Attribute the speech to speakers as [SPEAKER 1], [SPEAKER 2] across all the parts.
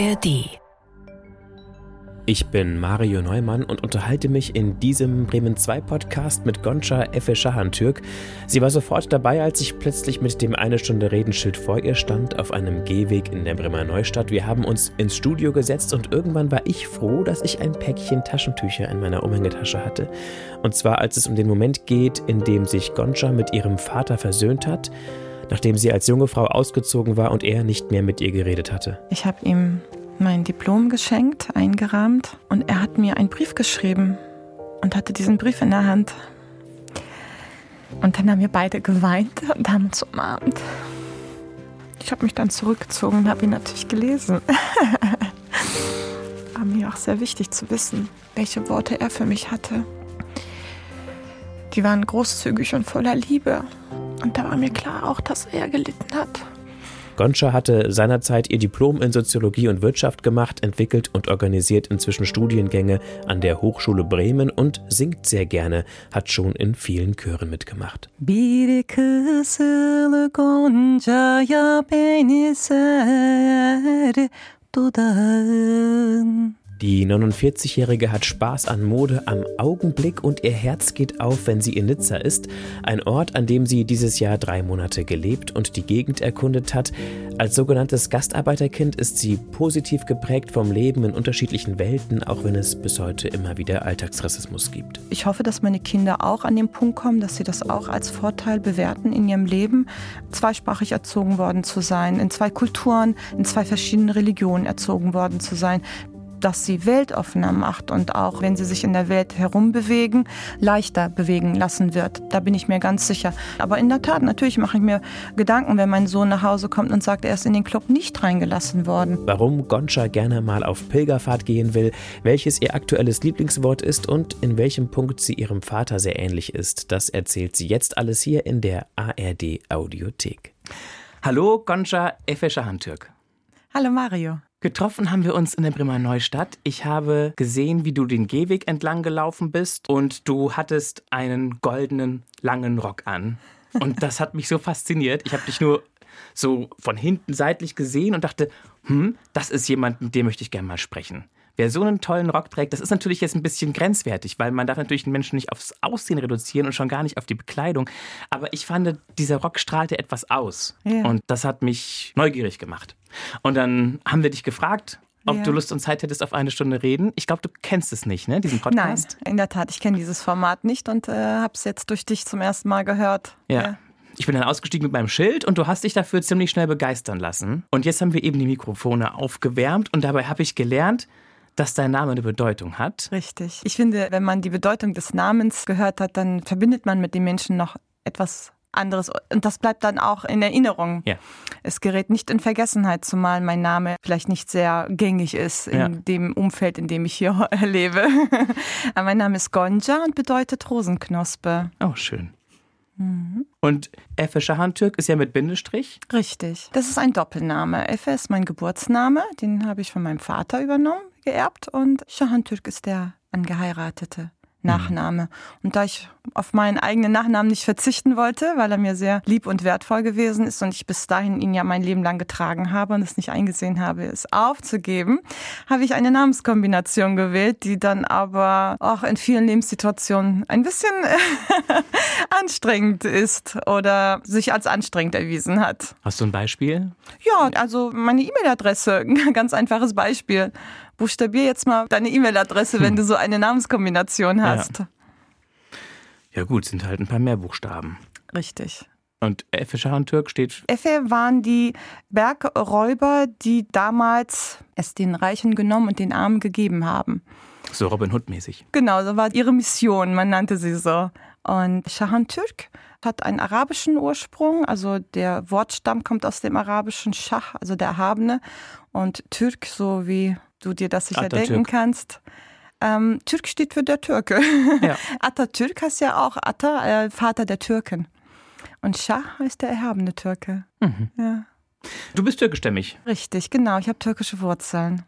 [SPEAKER 1] ARD.
[SPEAKER 2] Ich bin Mario Neumann und unterhalte mich in diesem Bremen 2 Podcast mit Gonca Efe Schahantürk. Sie war sofort dabei, als ich plötzlich mit dem eine Stunde Redenschild vor ihr stand auf einem Gehweg in der Bremer Neustadt. Wir haben uns ins Studio gesetzt und irgendwann war ich froh, dass ich ein Päckchen Taschentücher in meiner Umhängetasche hatte. Und zwar als es um den Moment geht, in dem sich Gonca mit ihrem Vater versöhnt hat, nachdem sie als junge Frau ausgezogen war und er nicht mehr mit ihr geredet hatte.
[SPEAKER 3] Ich habe ihm mein Diplom geschenkt, eingerahmt und er hat mir einen Brief geschrieben und hatte diesen Brief in der Hand. Und dann haben wir beide geweint und haben uns umarmt. Ich habe mich dann zurückgezogen und habe ihn natürlich gelesen. War mir auch sehr wichtig zu wissen, welche Worte er für mich hatte. Die waren großzügig und voller Liebe. Und da war mir klar auch, dass er gelitten hat.
[SPEAKER 2] Goncha hatte seinerzeit ihr Diplom in Soziologie und Wirtschaft gemacht, entwickelt und organisiert inzwischen Studiengänge an der Hochschule Bremen und singt sehr gerne, hat schon in vielen Chören mitgemacht.
[SPEAKER 3] Dudağın
[SPEAKER 2] Die 49-Jährige hat Spaß an Mode am Augenblick und ihr Herz geht auf, wenn sie in Nizza ist, ein Ort, an dem sie dieses Jahr drei Monate gelebt und die Gegend erkundet hat. Als sogenanntes Gastarbeiterkind ist sie positiv geprägt vom Leben in unterschiedlichen Welten, auch wenn es bis heute immer wieder Alltagsrassismus gibt.
[SPEAKER 3] Ich hoffe, dass meine Kinder auch an den Punkt kommen, dass sie das auch als Vorteil bewerten in ihrem Leben, zweisprachig erzogen worden zu sein, in zwei Kulturen, in zwei verschiedenen Religionen erzogen worden zu sein dass sie weltoffener macht und auch, wenn sie sich in der Welt herumbewegen, leichter bewegen lassen wird. Da bin ich mir ganz sicher. Aber in der Tat, natürlich mache ich mir Gedanken, wenn mein Sohn nach Hause kommt und sagt, er ist in den Club nicht reingelassen worden.
[SPEAKER 2] Warum Goncha gerne mal auf Pilgerfahrt gehen will, welches ihr aktuelles Lieblingswort ist und in welchem Punkt sie ihrem Vater sehr ähnlich ist, das erzählt sie jetzt alles hier in der ARD Audiothek. Hallo, Goncha Efescher Handtürk.
[SPEAKER 3] Hallo Mario.
[SPEAKER 2] Getroffen haben wir uns in der Bremer Neustadt. Ich habe gesehen, wie du den Gehweg entlang gelaufen bist und du hattest einen goldenen langen Rock an. Und das hat mich so fasziniert. Ich habe dich nur so von hinten seitlich gesehen und dachte, hm, das ist jemand, mit dem möchte ich gerne mal sprechen. Wer so einen tollen Rock trägt, das ist natürlich jetzt ein bisschen grenzwertig, weil man darf natürlich den Menschen nicht aufs Aussehen reduzieren und schon gar nicht auf die Bekleidung. Aber ich fand, dieser Rock strahlte etwas aus. Ja. Und das hat mich neugierig gemacht. Und dann haben wir dich gefragt, ob ja. du Lust und Zeit hättest auf eine Stunde reden. Ich glaube, du kennst es nicht, ne, diesen Podcast?
[SPEAKER 3] Nein, in der Tat, ich kenne dieses Format nicht und äh, habe es jetzt durch dich zum ersten Mal gehört.
[SPEAKER 2] Ja. ja. Ich bin dann ausgestiegen mit meinem Schild und du hast dich dafür ziemlich schnell begeistern lassen. Und jetzt haben wir eben die Mikrofone aufgewärmt und dabei habe ich gelernt, dass dein Name eine Bedeutung hat.
[SPEAKER 3] Richtig. Ich finde, wenn man die Bedeutung des Namens gehört hat, dann verbindet man mit dem Menschen noch etwas anderes. Und das bleibt dann auch in Erinnerung. Ja. Es gerät nicht in Vergessenheit, zumal mein Name vielleicht nicht sehr gängig ist in ja. dem Umfeld, in dem ich hier lebe. Aber mein Name ist Gonja und bedeutet Rosenknospe.
[SPEAKER 2] Oh, schön. Mhm. Und Effe Şahantürk ist ja mit Bindestrich?
[SPEAKER 3] Richtig. Das ist ein Doppelname. Effe ist mein Geburtsname, den habe ich von meinem Vater übernommen, geerbt. Und Şahantürk ist der Angeheiratete. Nachname. Und da ich auf meinen eigenen Nachnamen nicht verzichten wollte, weil er mir sehr lieb und wertvoll gewesen ist und ich bis dahin ihn ja mein Leben lang getragen habe und es nicht eingesehen habe, es aufzugeben, habe ich eine Namenskombination gewählt, die dann aber auch in vielen Lebenssituationen ein bisschen anstrengend ist oder sich als anstrengend erwiesen hat.
[SPEAKER 2] Hast du ein Beispiel?
[SPEAKER 3] Ja, also meine E-Mail-Adresse, ganz einfaches Beispiel. Buchstabier jetzt mal deine E-Mail-Adresse, hm. wenn du so eine Namenskombination hast.
[SPEAKER 2] Ja. ja gut, sind halt ein paar mehr Buchstaben.
[SPEAKER 3] Richtig.
[SPEAKER 2] Und Effe Türk steht.
[SPEAKER 3] Effe waren die Bergräuber, die damals es den Reichen genommen und den Armen gegeben haben.
[SPEAKER 2] So Robin Hood-mäßig.
[SPEAKER 3] Genau, so war ihre Mission, man nannte sie so. Und Shahan Türk hat einen arabischen Ursprung, also der Wortstamm kommt aus dem arabischen Schah, also der Erhabene. Und Türk, so wie du dir das sicher Atatürk. denken kannst. Ähm, Türk steht für der Türke. Ja. Atatürk heißt ja auch Atta, äh, Vater der Türken. Und Schah heißt der erhabene Türke. Mhm. Ja.
[SPEAKER 2] Du bist türkischstämmig.
[SPEAKER 3] Richtig, genau. Ich habe türkische Wurzeln.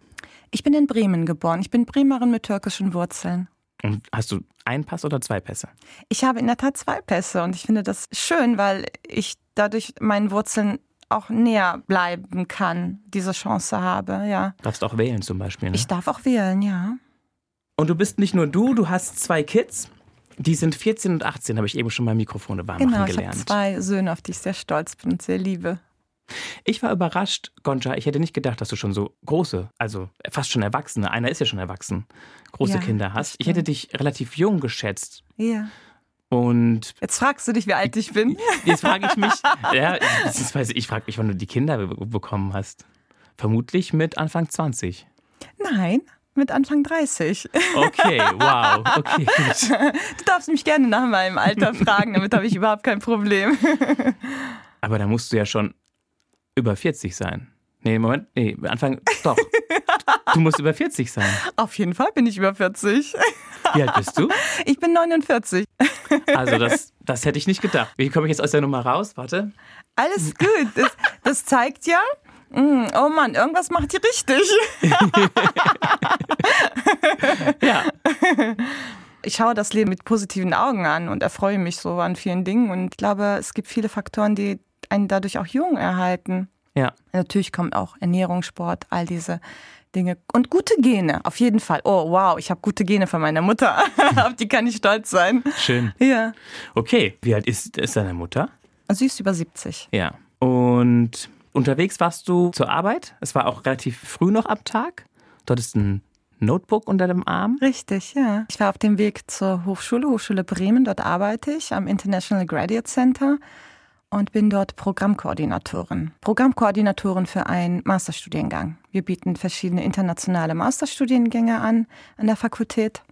[SPEAKER 3] Ich bin in Bremen geboren. Ich bin Bremerin mit türkischen Wurzeln.
[SPEAKER 2] Und hast du einen Pass oder zwei Pässe?
[SPEAKER 3] Ich habe in der Tat zwei Pässe und ich finde das schön, weil ich dadurch meinen Wurzeln auch näher bleiben kann, diese Chance habe, ja.
[SPEAKER 2] Darfst auch wählen zum Beispiel. Ne?
[SPEAKER 3] Ich darf auch wählen, ja.
[SPEAKER 2] Und du bist nicht nur du, du hast zwei Kids. Die sind 14 und 18, habe ich eben schon mal Mikrofone warm
[SPEAKER 3] genau,
[SPEAKER 2] machen gelernt.
[SPEAKER 3] Genau, ich habe zwei Söhne, auf die ich sehr stolz bin und sehr liebe.
[SPEAKER 2] Ich war überrascht, Gonja. Ich hätte nicht gedacht, dass du schon so große, also fast schon Erwachsene, einer ist ja schon erwachsen, große ja, Kinder hast. Ich hätte dich relativ jung geschätzt.
[SPEAKER 3] Ja.
[SPEAKER 2] Und
[SPEAKER 3] jetzt fragst du dich, wie alt ich bin.
[SPEAKER 2] Jetzt frage ich mich, ja, ich frage mich, wann du die Kinder bekommen hast. Vermutlich mit Anfang 20.
[SPEAKER 3] Nein, mit Anfang 30.
[SPEAKER 2] Okay, wow. Okay,
[SPEAKER 3] gut. Du darfst mich gerne nach meinem Alter fragen, damit habe ich überhaupt kein Problem.
[SPEAKER 2] Aber da musst du ja schon über 40 sein. Nee, Moment, nee, Anfang, doch. Du musst über 40 sein.
[SPEAKER 3] Auf jeden Fall bin ich über 40.
[SPEAKER 2] Wie alt bist du?
[SPEAKER 3] Ich bin 49.
[SPEAKER 2] Also das, das hätte ich nicht gedacht. Wie komme ich jetzt aus der Nummer raus? Warte.
[SPEAKER 3] Alles gut. Das, das zeigt ja, mm, oh Mann, irgendwas macht ihr richtig.
[SPEAKER 2] ja.
[SPEAKER 3] Ich schaue das Leben mit positiven Augen an und erfreue mich so an vielen Dingen. Und ich glaube, es gibt viele Faktoren, die einen dadurch auch jung erhalten.
[SPEAKER 2] Ja.
[SPEAKER 3] Natürlich kommt auch Ernährung, Sport, all diese Dinge. Und gute Gene, auf jeden Fall. Oh, wow, ich habe gute Gene von meiner Mutter. auf die kann ich stolz sein.
[SPEAKER 2] Schön.
[SPEAKER 3] Ja.
[SPEAKER 2] Okay, wie alt ist, ist deine Mutter?
[SPEAKER 3] Sie ist über 70.
[SPEAKER 2] Ja. Und unterwegs warst du zur Arbeit? Es war auch relativ früh noch am Tag. Dort ist ein Notebook unter dem Arm?
[SPEAKER 3] Richtig, ja. Ich war auf dem Weg zur Hochschule, Hochschule Bremen. Dort arbeite ich am International Graduate Center und bin dort Programmkoordinatorin. Programmkoordinatorin für einen Masterstudiengang. Wir bieten verschiedene internationale Masterstudiengänge an an der Fakultät.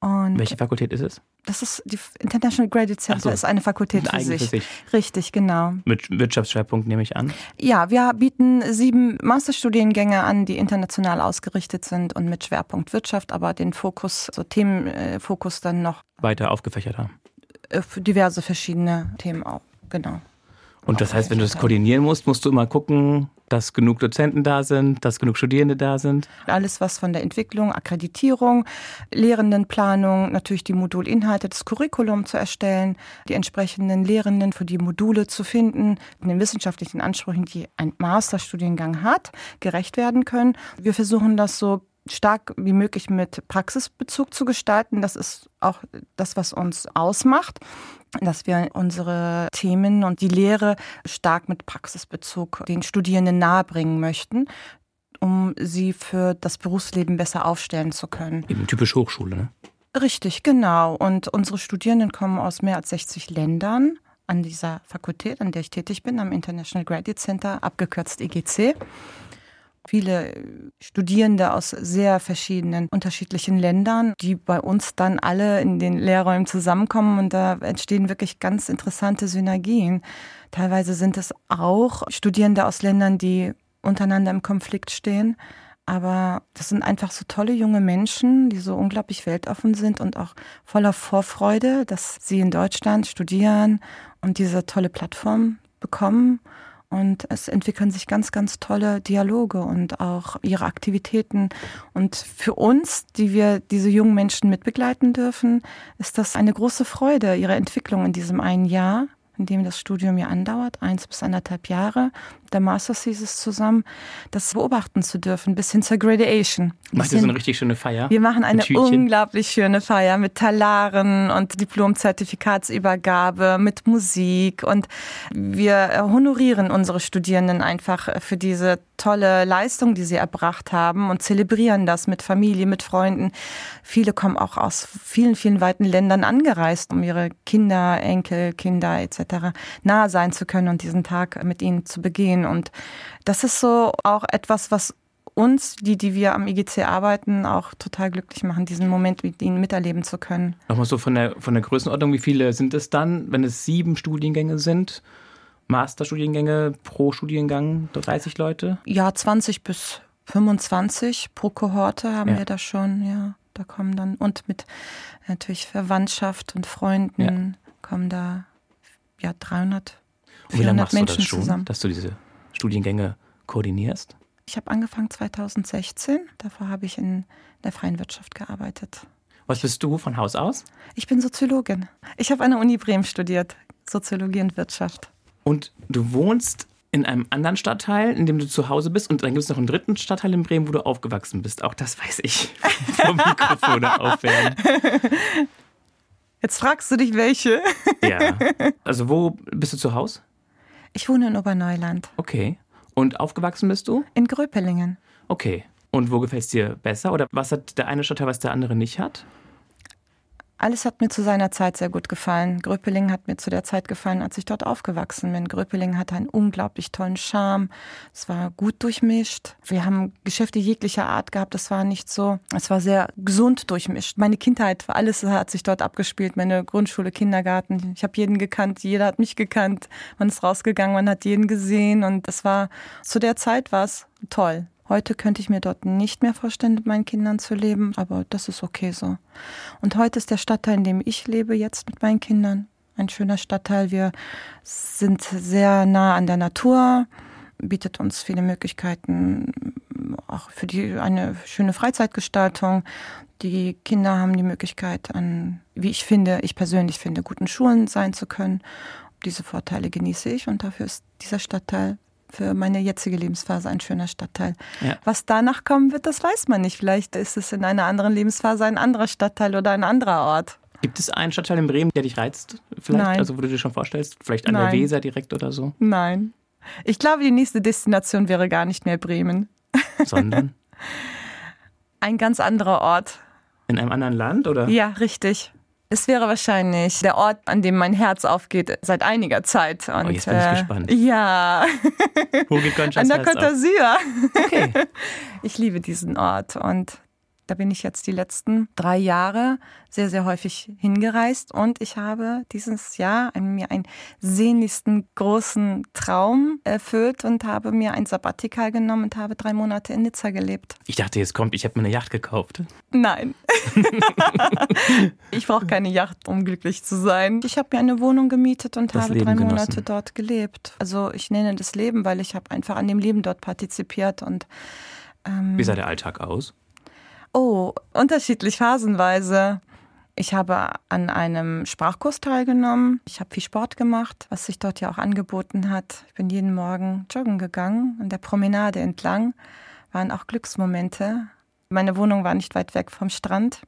[SPEAKER 2] Und Welche Fakultät ist es?
[SPEAKER 3] Das ist die International Graduate Center so, ist eine Fakultät für sich. für sich. Richtig, genau.
[SPEAKER 2] Mit Wirtschaftsschwerpunkt nehme ich an.
[SPEAKER 3] Ja, wir bieten sieben Masterstudiengänge an, die international ausgerichtet sind und mit Schwerpunkt Wirtschaft, aber den Fokus, so Themenfokus dann noch
[SPEAKER 2] weiter aufgefächert haben.
[SPEAKER 3] Äh, für diverse verschiedene Themen auch genau.
[SPEAKER 2] Und das heißt, wenn du das koordinieren musst, musst du immer gucken, dass genug Dozenten da sind, dass genug Studierende da sind?
[SPEAKER 3] Alles, was von der Entwicklung, Akkreditierung, Lehrendenplanung, natürlich die Modulinhalte, das Curriculum zu erstellen, die entsprechenden Lehrenden für die Module zu finden, den wissenschaftlichen Ansprüchen, die ein Masterstudiengang hat, gerecht werden können. Wir versuchen das so stark wie möglich mit Praxisbezug zu gestalten. Das ist auch das, was uns ausmacht dass wir unsere Themen und die Lehre stark mit Praxisbezug den Studierenden nahebringen möchten, um sie für das Berufsleben besser aufstellen zu können.
[SPEAKER 2] Eben typisch Hochschule, ne?
[SPEAKER 3] Richtig, genau. Und unsere Studierenden kommen aus mehr als 60 Ländern an dieser Fakultät, an der ich tätig bin, am International Graduate Center, abgekürzt EGC viele Studierende aus sehr verschiedenen, unterschiedlichen Ländern, die bei uns dann alle in den Lehrräumen zusammenkommen und da entstehen wirklich ganz interessante Synergien. Teilweise sind es auch Studierende aus Ländern, die untereinander im Konflikt stehen. Aber das sind einfach so tolle junge Menschen, die so unglaublich weltoffen sind und auch voller Vorfreude, dass sie in Deutschland studieren und diese tolle Plattform bekommen und es entwickeln sich ganz, ganz tolle Dialoge und auch ihre Aktivitäten. Und für uns, die wir diese jungen Menschen mitbegleiten dürfen, ist das eine große Freude, ihre Entwicklung in diesem einen Jahr, in dem das Studium ja andauert, eins bis anderthalb Jahre, der Master Thesis zusammen, das beobachten zu dürfen, bis hin zur Graduation.
[SPEAKER 2] Macht ihr so eine richtig schöne Feier?
[SPEAKER 3] Wir machen eine unglaublich schöne Feier mit Talaren und Diplomzertifikatsübergabe, mit Musik und wir honorieren unsere Studierenden einfach für diese tolle Leistung, die sie erbracht haben und zelebrieren das mit Familie, mit Freunden. Viele kommen auch aus vielen, vielen weiten Ländern angereist, um ihre Kinder, Enkel, Kinder etc. nahe sein zu können und diesen Tag mit ihnen zu begehen. Und das ist so auch etwas, was uns, die, die wir am IGC arbeiten, auch total glücklich machen, diesen Moment mit ihnen miterleben zu können.
[SPEAKER 2] Nochmal so von der, von der Größenordnung, wie viele sind es dann, wenn es sieben Studiengänge sind? Masterstudiengänge pro Studiengang, 30 Leute?
[SPEAKER 3] Ja, 20 bis 25 pro Kohorte haben ja. wir da schon, ja. Da kommen dann, und mit natürlich Verwandtschaft und Freunden ja. kommen da ja 300, 400 und wie lange machst Menschen du das schon, zusammen.
[SPEAKER 2] Dass du diese Studiengänge koordinierst?
[SPEAKER 3] Ich habe angefangen 2016. Davor habe ich in der freien Wirtschaft gearbeitet.
[SPEAKER 2] Was bist du von Haus aus?
[SPEAKER 3] Ich bin Soziologin. Ich habe an der Uni Bremen studiert, Soziologie und Wirtschaft.
[SPEAKER 2] Und du wohnst in einem anderen Stadtteil, in dem du zu Hause bist. Und dann gibt es noch einen dritten Stadtteil in Bremen, wo du aufgewachsen bist. Auch das weiß ich. Vom Mikrofone aufwärmen.
[SPEAKER 3] Jetzt fragst du dich, welche?
[SPEAKER 2] Ja. Also wo bist du zu Hause?
[SPEAKER 3] Ich wohne in Oberneuland.
[SPEAKER 2] Okay. Und aufgewachsen bist du?
[SPEAKER 3] In Gröpelingen.
[SPEAKER 2] Okay. Und wo gefällt es dir besser? Oder was hat der eine Stadtteil, was der andere nicht hat?
[SPEAKER 3] Alles hat mir zu seiner Zeit sehr gut gefallen. Gröpelingen hat mir zu der Zeit gefallen, als ich dort aufgewachsen bin. Gröpelingen hatte einen unglaublich tollen Charme. Es war gut durchmischt. Wir haben Geschäfte jeglicher Art gehabt. Das war nicht so. Es war sehr gesund durchmischt. Meine Kindheit, alles hat sich dort abgespielt. Meine Grundschule, Kindergarten. Ich habe jeden gekannt. Jeder hat mich gekannt. Man ist rausgegangen, man hat jeden gesehen. Und es war, zu der Zeit war es toll. Heute könnte ich mir dort nicht mehr vorstellen, mit meinen Kindern zu leben, aber das ist okay so. Und heute ist der Stadtteil, in dem ich lebe, jetzt mit meinen Kindern, ein schöner Stadtteil. Wir sind sehr nah an der Natur, bietet uns viele Möglichkeiten auch für die eine schöne Freizeitgestaltung. Die Kinder haben die Möglichkeit an, wie ich finde, ich persönlich finde, guten Schulen sein zu können. Diese Vorteile genieße ich und dafür ist dieser Stadtteil für meine jetzige Lebensphase ein schöner Stadtteil. Ja. Was danach kommen wird, das weiß man nicht. Vielleicht ist es in einer anderen Lebensphase ein anderer Stadtteil oder ein anderer Ort.
[SPEAKER 2] Gibt es einen Stadtteil in Bremen, der dich reizt? Vielleicht,
[SPEAKER 3] Nein.
[SPEAKER 2] also wo du dir schon vorstellst, vielleicht an Nein. der Weser direkt oder so?
[SPEAKER 3] Nein. Ich glaube, die nächste Destination wäre gar nicht mehr Bremen.
[SPEAKER 2] Sondern?
[SPEAKER 3] ein ganz anderer Ort.
[SPEAKER 2] In einem anderen Land, oder?
[SPEAKER 3] Ja, richtig. Es wäre wahrscheinlich der Ort, an dem mein Herz aufgeht seit einiger Zeit.
[SPEAKER 2] Und, oh, jetzt bin ich äh, gespannt.
[SPEAKER 3] Ja.
[SPEAKER 2] Wo geht
[SPEAKER 3] An der Côte d'Azur. Okay. Ich liebe diesen Ort und da bin ich jetzt die letzten drei Jahre sehr, sehr häufig hingereist und ich habe dieses Jahr mir einen sehnlichsten großen Traum erfüllt und habe mir ein Sabbatikal genommen und habe drei Monate in Nizza gelebt.
[SPEAKER 2] Ich dachte, jetzt kommt, ich habe mir eine Yacht gekauft.
[SPEAKER 3] Nein. ich brauche keine Yacht, um glücklich zu sein. Ich habe mir eine Wohnung gemietet und das habe Leben drei genossen. Monate dort gelebt. Also ich nenne das Leben, weil ich habe einfach an dem Leben dort partizipiert und
[SPEAKER 2] ähm, Wie sah der Alltag aus?
[SPEAKER 3] Oh, unterschiedlich phasenweise. Ich habe an einem Sprachkurs teilgenommen. Ich habe viel Sport gemacht, was sich dort ja auch angeboten hat. Ich bin jeden Morgen joggen gegangen, an der Promenade entlang. Waren auch Glücksmomente. Meine Wohnung war nicht weit weg vom Strand.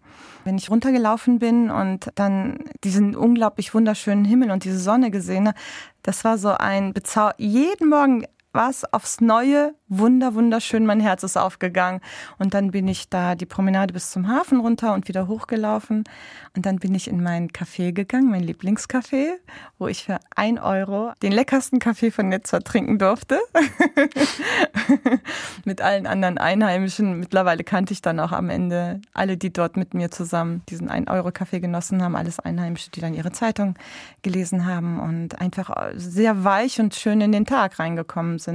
[SPEAKER 3] Wenn ich runtergelaufen bin und dann diesen unglaublich wunderschönen Himmel und diese Sonne gesehen habe, das war so ein Bezau jeden Morgen war es aufs Neue wunder, wunderschön. Mein Herz ist aufgegangen. Und dann bin ich da die Promenade bis zum Hafen runter und wieder hochgelaufen. Und dann bin ich in mein Café gegangen, mein Lieblingscafé, wo ich für ein Euro den leckersten Kaffee von Nizza trinken durfte. mit allen anderen Einheimischen. Mittlerweile kannte ich dann auch am Ende alle, die dort mit mir zusammen diesen 1 Euro Kaffee genossen haben, alles Einheimische, die dann ihre Zeitung gelesen haben und einfach sehr weich und schön in den Tag reingekommen sind.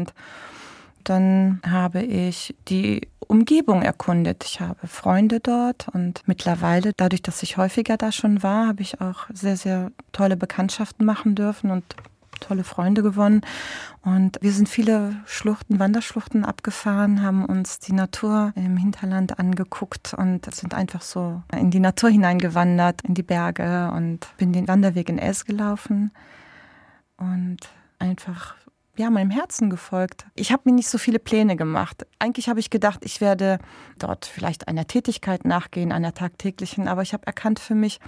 [SPEAKER 3] Dann habe ich die Umgebung erkundet. Ich habe Freunde dort und mittlerweile, dadurch, dass ich häufiger da schon war, habe ich auch sehr, sehr tolle Bekanntschaften machen dürfen und tolle Freunde gewonnen. Und wir sind viele Schluchten, Wanderschluchten abgefahren, haben uns die Natur im Hinterland angeguckt und sind einfach so in die Natur hineingewandert, in die Berge und bin den Wanderweg in Es gelaufen und einfach ja, meinem Herzen gefolgt. Ich habe mir nicht so viele Pläne gemacht. Eigentlich habe ich gedacht, ich werde dort vielleicht einer Tätigkeit nachgehen, einer tagtäglichen, aber ich habe erkannt für mich,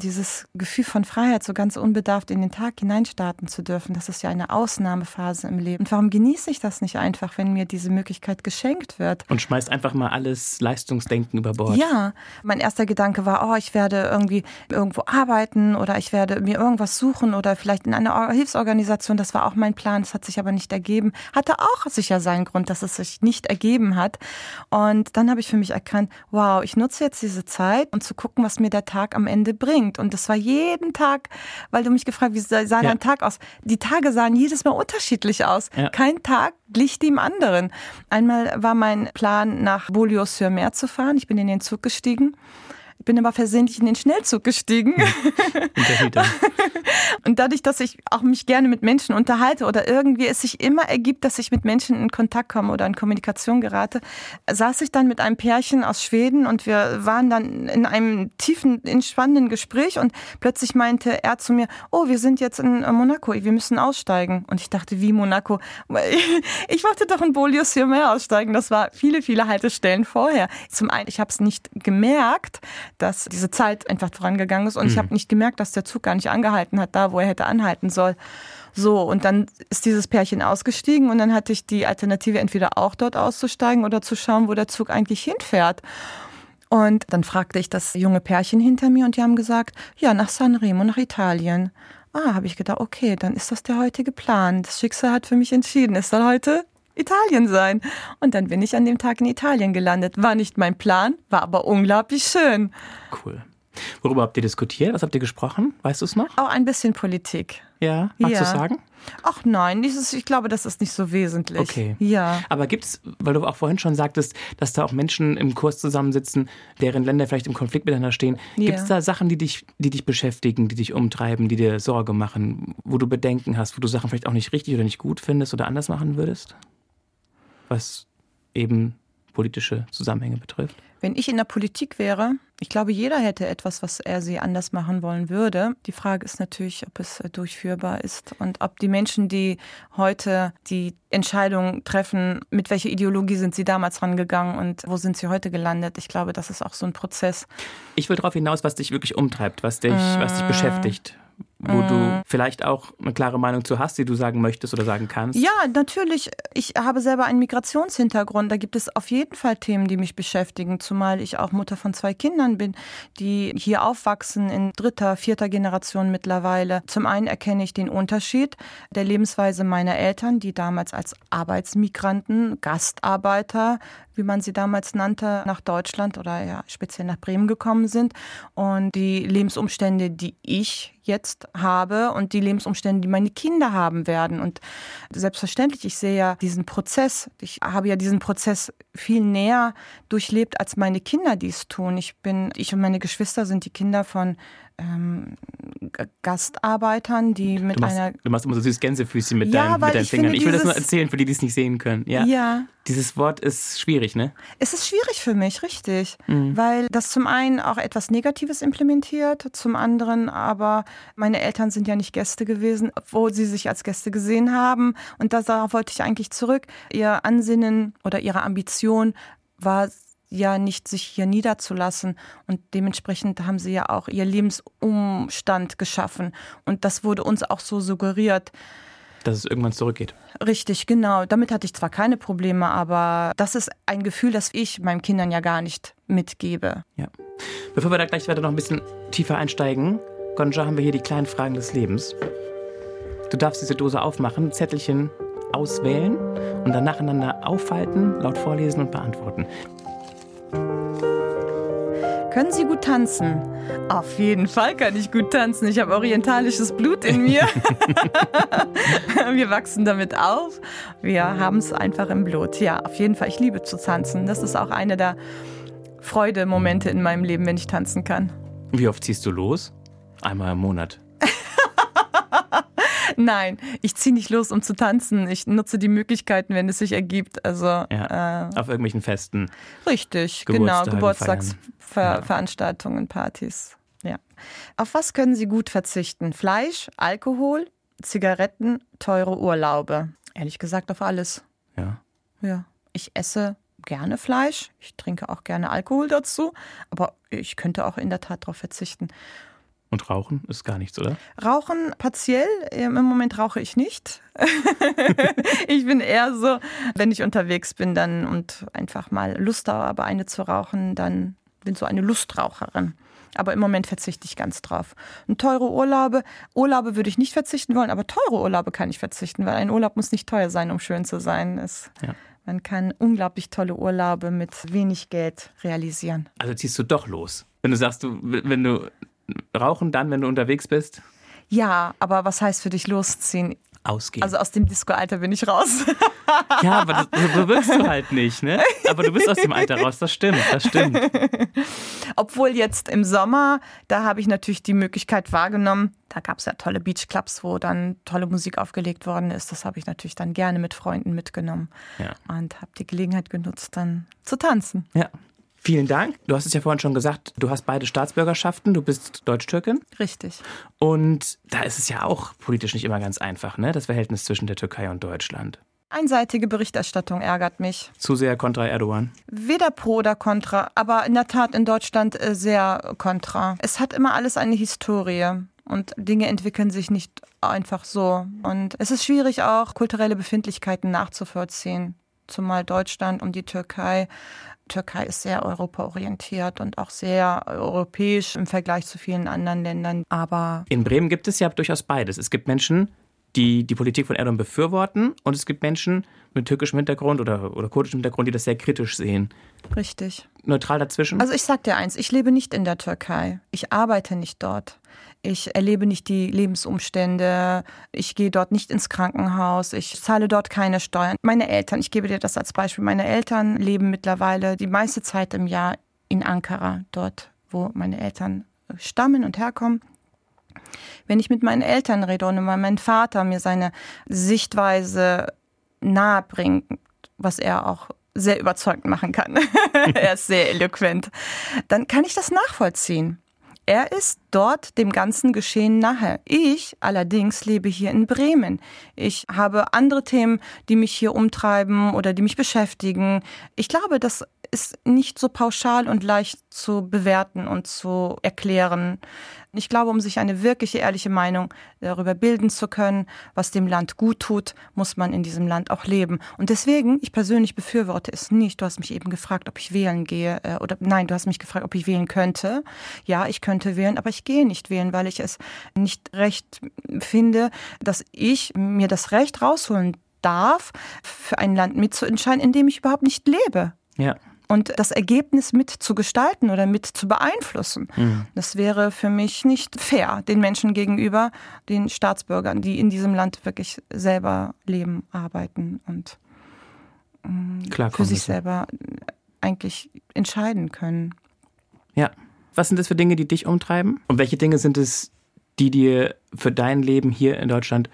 [SPEAKER 3] dieses Gefühl von Freiheit so ganz unbedarft in den Tag hineinstarten zu dürfen, das ist ja eine Ausnahmephase im Leben. Und warum genieße ich das nicht einfach, wenn mir diese Möglichkeit geschenkt wird?
[SPEAKER 2] Und schmeißt einfach mal alles Leistungsdenken über Bord.
[SPEAKER 3] Ja, mein erster Gedanke war, oh, ich werde irgendwie irgendwo arbeiten oder ich werde mir irgendwas suchen oder vielleicht in einer Hilfsorganisation. Das war auch mein Plan, das hat sich aber nicht ergeben. Hatte auch sicher seinen Grund, dass es sich nicht ergeben hat. Und dann habe ich für mich erkannt, wow, ich nutze jetzt diese Zeit, um zu gucken, was mir der Tag am Ende bringt bringt. Und das war jeden Tag, weil du mich gefragt hast, wie sah ja. dein Tag aus? Die Tage sahen jedes Mal unterschiedlich aus. Ja. Kein Tag glich dem anderen. Einmal war mein Plan, nach Beaulieu-sur-Mer zu fahren. Ich bin in den Zug gestiegen bin aber versehentlich in den Schnellzug gestiegen. und dadurch, dass ich auch mich gerne mit Menschen unterhalte oder irgendwie es sich immer ergibt, dass ich mit Menschen in Kontakt komme oder in Kommunikation gerate, saß ich dann mit einem Pärchen aus Schweden und wir waren dann in einem tiefen, entspannenden Gespräch und plötzlich meinte er zu mir, oh, wir sind jetzt in Monaco, wir müssen aussteigen. Und ich dachte, wie Monaco? Ich wollte doch in Bolius hier mehr aussteigen. Das war viele, viele Haltestellen vorher. Zum einen, ich habe es nicht gemerkt, dass diese Zeit einfach vorangegangen ist und mhm. ich habe nicht gemerkt, dass der Zug gar nicht angehalten hat, da wo er hätte anhalten soll. So, und dann ist dieses Pärchen ausgestiegen und dann hatte ich die Alternative, entweder auch dort auszusteigen oder zu schauen, wo der Zug eigentlich hinfährt. Und dann fragte ich das junge Pärchen hinter mir und die haben gesagt, ja, nach Sanremo, nach Italien. Ah, habe ich gedacht, okay, dann ist das der heutige Plan. Das Schicksal hat für mich entschieden. Es soll heute Italien sein. Und dann bin ich an dem Tag in Italien gelandet. War nicht mein Plan, war aber unglaublich schön.
[SPEAKER 2] Cool. Worüber habt ihr diskutiert? Was habt ihr gesprochen? Weißt du es noch?
[SPEAKER 3] Auch ein bisschen Politik.
[SPEAKER 2] Ja, magst ja. du sagen?
[SPEAKER 3] Ach nein, dieses, ich glaube, das ist nicht so wesentlich.
[SPEAKER 2] Okay.
[SPEAKER 3] Ja.
[SPEAKER 2] Aber gibt es, weil du auch vorhin schon sagtest, dass da auch Menschen im Kurs zusammensitzen, deren Länder vielleicht im Konflikt miteinander stehen. Ja. Gibt es da Sachen, die dich, die dich beschäftigen, die dich umtreiben, die dir Sorge machen, wo du Bedenken hast, wo du Sachen vielleicht auch nicht richtig oder nicht gut findest oder anders machen würdest? Was eben politische Zusammenhänge betrifft?
[SPEAKER 3] Wenn ich in der Politik wäre, ich glaube, jeder hätte etwas, was er sie anders machen wollen würde. Die Frage ist natürlich, ob es durchführbar ist und ob die Menschen, die heute die Entscheidung treffen, mit welcher Ideologie sind sie damals rangegangen und wo sind sie heute gelandet. Ich glaube, das ist auch so ein Prozess.
[SPEAKER 2] Ich will darauf hinaus, was dich wirklich umtreibt, was dich, was dich beschäftigt wo mm. du vielleicht auch eine klare Meinung zu hast, die du sagen möchtest oder sagen kannst?
[SPEAKER 3] Ja, natürlich. Ich habe selber einen Migrationshintergrund. Da gibt es auf jeden Fall Themen, die mich beschäftigen, zumal ich auch Mutter von zwei Kindern bin, die hier aufwachsen in dritter, vierter Generation mittlerweile. Zum einen erkenne ich den Unterschied der Lebensweise meiner Eltern, die damals als Arbeitsmigranten, Gastarbeiter wie man sie damals nannte, nach Deutschland oder ja speziell nach Bremen gekommen sind. Und die Lebensumstände, die ich jetzt habe und die Lebensumstände, die meine Kinder haben werden. Und selbstverständlich, ich sehe ja diesen Prozess, ich habe ja diesen Prozess viel näher durchlebt, als meine Kinder dies tun. Ich bin, ich und meine Geschwister sind die Kinder von ähm, Gastarbeitern, die mit
[SPEAKER 2] du machst,
[SPEAKER 3] einer.
[SPEAKER 2] Du machst immer so süß Gänsefüßchen mit, ja, deinen, mit deinen Fingern. ich will das nur erzählen, für die, die es nicht sehen können. Ja.
[SPEAKER 3] ja.
[SPEAKER 2] Dieses Wort ist schwierig, ne?
[SPEAKER 3] Es ist schwierig für mich, richtig. Mhm. Weil das zum einen auch etwas Negatives implementiert, zum anderen aber meine Eltern sind ja nicht Gäste gewesen, obwohl sie sich als Gäste gesehen haben. Und darauf wollte ich eigentlich zurück. Ihr Ansinnen oder ihre Ambition war ja nicht sich hier niederzulassen und dementsprechend haben sie ja auch ihr Lebensumstand geschaffen und das wurde uns auch so suggeriert.
[SPEAKER 2] Dass es irgendwann zurückgeht.
[SPEAKER 3] Richtig, genau. Damit hatte ich zwar keine Probleme, aber das ist ein Gefühl, das ich meinen Kindern ja gar nicht mitgebe.
[SPEAKER 2] Ja. Bevor wir da gleich weiter noch ein bisschen tiefer einsteigen, Gonja, haben wir hier die kleinen Fragen des Lebens. Du darfst diese Dose aufmachen, Zettelchen auswählen und dann nacheinander aufhalten, laut vorlesen und beantworten.
[SPEAKER 3] Können Sie gut tanzen? Auf jeden Fall kann ich gut tanzen. Ich habe orientalisches Blut in mir. wir wachsen damit auf. Wir haben es einfach im Blut. Ja, auf jeden Fall. Ich liebe zu tanzen. Das ist auch eine der Freudemomente in meinem Leben, wenn ich tanzen kann.
[SPEAKER 2] Wie oft ziehst du los? Einmal im Monat.
[SPEAKER 3] Nein, ich ziehe nicht los, um zu tanzen. Ich nutze die Möglichkeiten, wenn es sich ergibt. Also
[SPEAKER 2] ja, äh, auf irgendwelchen Festen.
[SPEAKER 3] Richtig, genau, Geburtstagsveranstaltungen, ja. Partys. Ja. Auf was können Sie gut verzichten? Fleisch, Alkohol, Zigaretten, teure Urlaube. Ehrlich gesagt auf alles.
[SPEAKER 2] Ja.
[SPEAKER 3] Ja. Ich esse gerne Fleisch. Ich trinke auch gerne Alkohol dazu. Aber ich könnte auch in der Tat darauf verzichten.
[SPEAKER 2] Und Rauchen ist gar nichts, oder?
[SPEAKER 3] Rauchen partiell. Im Moment rauche ich nicht. ich bin eher so, wenn ich unterwegs bin dann und einfach mal Lust habe, eine zu rauchen, dann bin so eine Lustraucherin. Aber im Moment verzichte ich ganz drauf. Und teure Urlaube, Urlaube würde ich nicht verzichten wollen, aber teure Urlaube kann ich verzichten, weil ein Urlaub muss nicht teuer sein, um schön zu sein. Es, ja. Man kann unglaublich tolle Urlaube mit wenig Geld realisieren.
[SPEAKER 2] Also ziehst du doch los. Wenn du sagst, du, wenn du rauchen dann, wenn du unterwegs bist?
[SPEAKER 3] Ja, aber was heißt für dich losziehen?
[SPEAKER 2] ausgehen.
[SPEAKER 3] Also aus dem Disco-Alter bin ich raus.
[SPEAKER 2] ja, aber das, so wirkst du halt nicht, ne? Aber du bist aus dem Alter raus, das stimmt, das stimmt.
[SPEAKER 3] Obwohl jetzt im Sommer, da habe ich natürlich die Möglichkeit wahrgenommen, da gab es ja tolle Beachclubs, wo dann tolle Musik aufgelegt worden ist. Das habe ich natürlich dann gerne mit Freunden mitgenommen
[SPEAKER 2] Ja.
[SPEAKER 3] und habe die Gelegenheit genutzt, dann zu tanzen.
[SPEAKER 2] Ja. Vielen Dank. Du hast es ja vorhin schon gesagt, du hast beide Staatsbürgerschaften, du bist Deutsch-Türkin.
[SPEAKER 3] Richtig.
[SPEAKER 2] Und da ist es ja auch politisch nicht immer ganz einfach, ne? Das Verhältnis zwischen der Türkei und Deutschland.
[SPEAKER 3] Einseitige Berichterstattung ärgert mich.
[SPEAKER 2] Zu sehr kontra Erdogan.
[SPEAKER 3] Weder pro oder contra, aber in der Tat in Deutschland äh, sehr contra. Es hat immer alles eine Historie. Und Dinge entwickeln sich nicht einfach so. Und es ist schwierig auch, kulturelle Befindlichkeiten nachzuvollziehen. Zumal Deutschland und die Türkei. Türkei ist sehr europaorientiert und auch sehr europäisch im Vergleich zu vielen anderen Ländern. Aber
[SPEAKER 2] In Bremen gibt es ja durchaus beides. Es gibt Menschen, die die Politik von Erdogan befürworten und es gibt Menschen mit türkischem Hintergrund oder, oder kurdischem Hintergrund, die das sehr kritisch sehen.
[SPEAKER 3] richtig.
[SPEAKER 2] Neutral dazwischen?
[SPEAKER 3] Also ich sag dir eins, ich lebe nicht in der Türkei. Ich arbeite nicht dort. Ich erlebe nicht die Lebensumstände. Ich gehe dort nicht ins Krankenhaus. Ich zahle dort keine Steuern. Meine Eltern, ich gebe dir das als Beispiel, meine Eltern leben mittlerweile die meiste Zeit im Jahr in Ankara, dort, wo meine Eltern stammen und herkommen. Wenn ich mit meinen Eltern rede und mein Vater mir seine Sichtweise nahe bringt, was er auch sehr überzeugt machen kann. er ist sehr eloquent. Dann kann ich das nachvollziehen. Er ist dort dem ganzen Geschehen nahe. Ich allerdings lebe hier in Bremen. Ich habe andere Themen, die mich hier umtreiben oder die mich beschäftigen. Ich glaube, das ist nicht so pauschal und leicht zu bewerten und zu erklären. Ich glaube, um sich eine wirkliche, ehrliche Meinung darüber bilden zu können, was dem Land gut tut, muss man in diesem Land auch leben. Und deswegen, ich persönlich befürworte es nicht. Du hast mich eben gefragt, ob ich wählen gehe. äh, Oder nein, du hast mich gefragt, ob ich wählen könnte. Ja, ich könnte wählen, aber ich gehe nicht wählen, weil ich es nicht recht finde, dass ich mir das Recht rausholen darf, für ein Land mitzuentscheiden, in dem ich überhaupt nicht lebe
[SPEAKER 2] ja.
[SPEAKER 3] Und das Ergebnis mit zu gestalten oder mit zu beeinflussen. Das wäre für mich nicht fair den Menschen gegenüber, den Staatsbürgern, die in diesem Land wirklich selber leben, arbeiten und
[SPEAKER 2] Klar,
[SPEAKER 3] für sich selber eigentlich entscheiden können.
[SPEAKER 2] Ja. Was sind das für Dinge, die dich umtreiben? Und welche Dinge sind es, die dir für dein Leben hier in Deutschland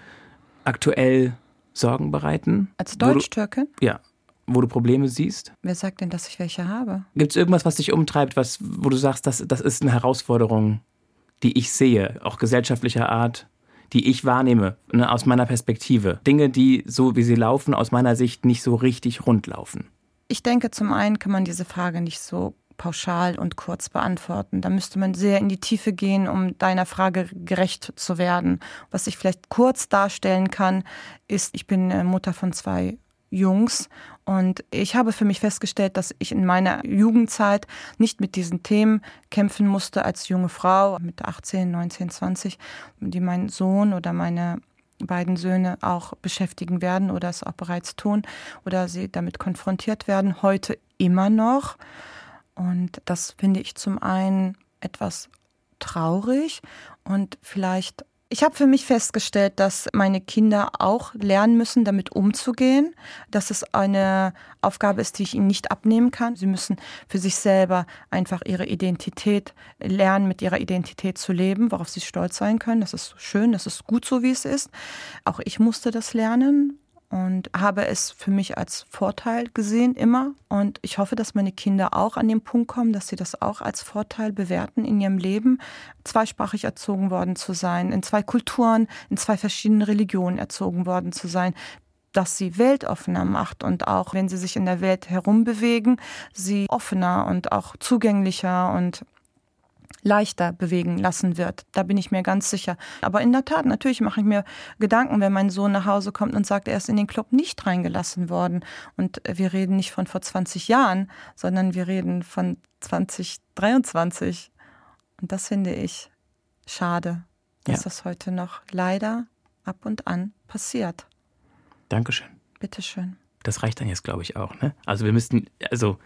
[SPEAKER 2] aktuell Sorgen bereiten?
[SPEAKER 3] Als Deutsch-Türkin,
[SPEAKER 2] Ja. Wo du Probleme siehst?
[SPEAKER 3] wer sagt denn, dass ich welche habe?
[SPEAKER 2] Gibt es irgendwas, was dich umtreibt, was, wo du sagst, das, das ist eine Herausforderung, die ich sehe, auch gesellschaftlicher Art, die ich wahrnehme, ne, aus meiner Perspektive? Dinge, die, so wie sie laufen, aus meiner Sicht nicht so richtig rund laufen.
[SPEAKER 3] Ich denke, zum einen kann man diese Frage nicht so pauschal und kurz beantworten. Da müsste man sehr in die Tiefe gehen, um deiner Frage gerecht zu werden. Was ich vielleicht kurz darstellen kann, ist, ich bin äh, Mutter von zwei Jungs und ich habe für mich festgestellt, dass ich in meiner Jugendzeit nicht mit diesen Themen kämpfen musste als junge Frau mit 18, 19, 20, die mein Sohn oder meine beiden Söhne auch beschäftigen werden oder es auch bereits tun oder sie damit konfrontiert werden, heute immer noch. Und das finde ich zum einen etwas traurig und vielleicht ich habe für mich festgestellt, dass meine Kinder auch lernen müssen, damit umzugehen, dass es eine Aufgabe ist, die ich ihnen nicht abnehmen kann. Sie müssen für sich selber einfach ihre Identität lernen, mit ihrer Identität zu leben, worauf sie stolz sein können. Das ist schön, das ist gut so, wie es ist. Auch ich musste das lernen und habe es für mich als Vorteil gesehen immer. Und ich hoffe, dass meine Kinder auch an den Punkt kommen, dass sie das auch als Vorteil bewerten in ihrem Leben, zweisprachig erzogen worden zu sein, in zwei Kulturen, in zwei verschiedenen Religionen erzogen worden zu sein dass sie weltoffener macht und auch wenn sie sich in der Welt herumbewegen, sie offener und auch zugänglicher und leichter bewegen lassen wird. Da bin ich mir ganz sicher. Aber in der Tat, natürlich mache ich mir Gedanken, wenn mein Sohn nach Hause kommt und sagt, er ist in den Club nicht reingelassen worden. Und wir reden nicht von vor 20 Jahren, sondern wir reden von 2023. Und das finde ich schade, dass
[SPEAKER 2] Ja.
[SPEAKER 3] das heute noch leider ab und an passiert.
[SPEAKER 2] Dankeschön.
[SPEAKER 3] Bitteschön.
[SPEAKER 2] Das reicht dann jetzt, glaube ich, auch. Ne? Also wir müssten, also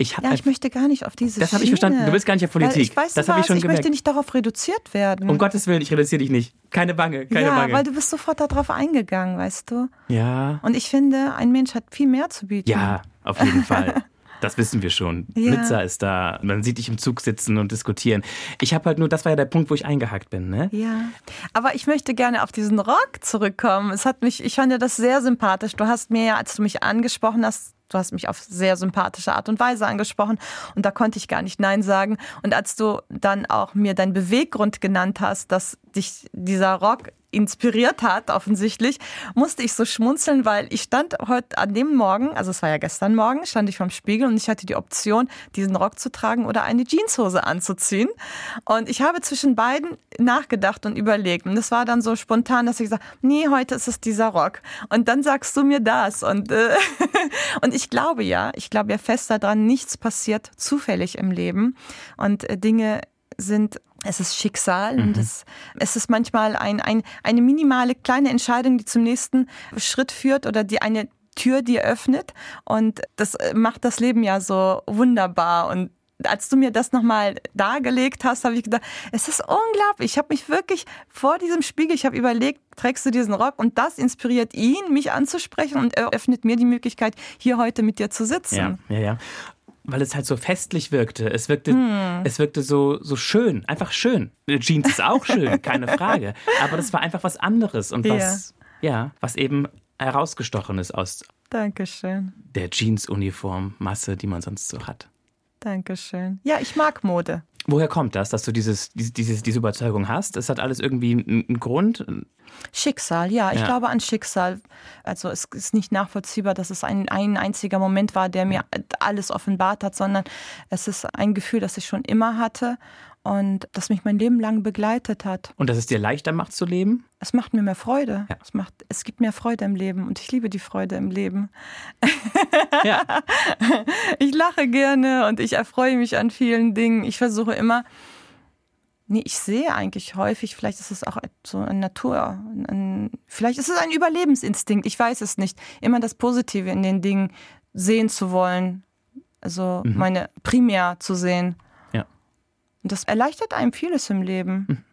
[SPEAKER 2] Ich
[SPEAKER 3] Ja, ich möchte gar nicht auf diese
[SPEAKER 2] Das habe ich verstanden. Du willst gar nicht auf Politik.
[SPEAKER 3] Weil ich weiß
[SPEAKER 2] das habe ich schon
[SPEAKER 3] ich
[SPEAKER 2] gemerkt.
[SPEAKER 3] möchte nicht darauf reduziert werden.
[SPEAKER 2] Um Gottes Willen, ich reduziere dich nicht. Keine Bange, keine
[SPEAKER 3] ja,
[SPEAKER 2] Bange.
[SPEAKER 3] weil du bist sofort darauf eingegangen, weißt du.
[SPEAKER 2] ja,
[SPEAKER 3] Und ich finde, ein Mensch hat viel mehr zu bieten.
[SPEAKER 2] ja, auf jeden Fall. Das wissen wir schon.
[SPEAKER 3] Ja.
[SPEAKER 2] Nizza ist da. Man sieht dich im Zug sitzen und diskutieren. Ich habe halt nur, das war ja der Punkt, wo ich eingehakt bin. Ne?
[SPEAKER 3] Ja, aber ich möchte gerne auf diesen Rock zurückkommen. Es hat mich, ich fand ja das sehr sympathisch. Du hast mir ja, als du mich angesprochen hast, du hast mich auf sehr sympathische Art und Weise angesprochen und da konnte ich gar nicht Nein sagen. Und als du dann auch mir deinen Beweggrund genannt hast, dass dich dieser Rock inspiriert hat, offensichtlich, musste ich so schmunzeln, weil ich stand heute an dem Morgen, also es war ja gestern Morgen, stand ich vorm Spiegel und ich hatte die Option, diesen Rock zu tragen oder eine Jeanshose anzuziehen. Und ich habe zwischen beiden nachgedacht und überlegt. Und das war dann so spontan, dass ich gesagt nee, heute ist es dieser Rock. Und dann sagst du mir das. Und, äh, und ich glaube ja, ich glaube ja fest daran, nichts passiert zufällig im Leben. Und äh, Dinge sind, es ist Schicksal und es, es ist manchmal ein, ein, eine minimale kleine Entscheidung, die zum nächsten Schritt führt oder die eine Tür, die öffnet. Und das äh, macht das Leben ja so wunderbar. Und als du mir das nochmal dargelegt hast, habe ich gedacht, es ist unglaublich. Ich habe mich wirklich vor diesem Spiegel, ich habe überlegt, trägst du diesen Rock? Und das inspiriert ihn, mich anzusprechen und eröffnet mir die Möglichkeit, hier heute mit dir zu sitzen.
[SPEAKER 2] Ja, ja, ja. Weil es halt so festlich wirkte. Es wirkte,
[SPEAKER 3] Hm.
[SPEAKER 2] es wirkte so, so schön, einfach schön. Jeans ist auch schön, keine Frage. Aber das war einfach was anderes und was, ja, was eben herausgestochen ist aus
[SPEAKER 3] Dankeschön.
[SPEAKER 2] der Jeans-Uniform-Masse, die man sonst so hat.
[SPEAKER 3] Dankeschön. Ja, ich mag Mode.
[SPEAKER 2] Woher kommt das, dass du dieses, diese, diese, Überzeugung hast? Es hat alles irgendwie einen einen Grund.
[SPEAKER 3] Schicksal, ja, ich
[SPEAKER 2] Ja.
[SPEAKER 3] glaube an Schicksal. Also es ist nicht nachvollziehbar, dass es ein, ein einziger Moment war, der mir alles offenbart hat, sondern es ist ein Gefühl, das ich schon immer hatte und das mich mein Leben lang begleitet hat.
[SPEAKER 2] Und dass es dir leichter macht zu leben?
[SPEAKER 3] Es macht mir mehr Freude.
[SPEAKER 2] Ja.
[SPEAKER 3] Es, macht, es gibt mehr Freude im Leben und ich liebe die Freude im Leben.
[SPEAKER 2] Ja.
[SPEAKER 3] Ich lache gerne und ich erfreue mich an vielen Dingen. Ich versuche immer, nee, ich sehe eigentlich häufig, vielleicht ist es auch so eine Natur, ein, vielleicht ist es ein Überlebensinstinkt, ich weiß es nicht, immer das Positive in den Dingen sehen zu wollen, also meine primär zu sehen. Und das erleichtert einem vieles im Leben.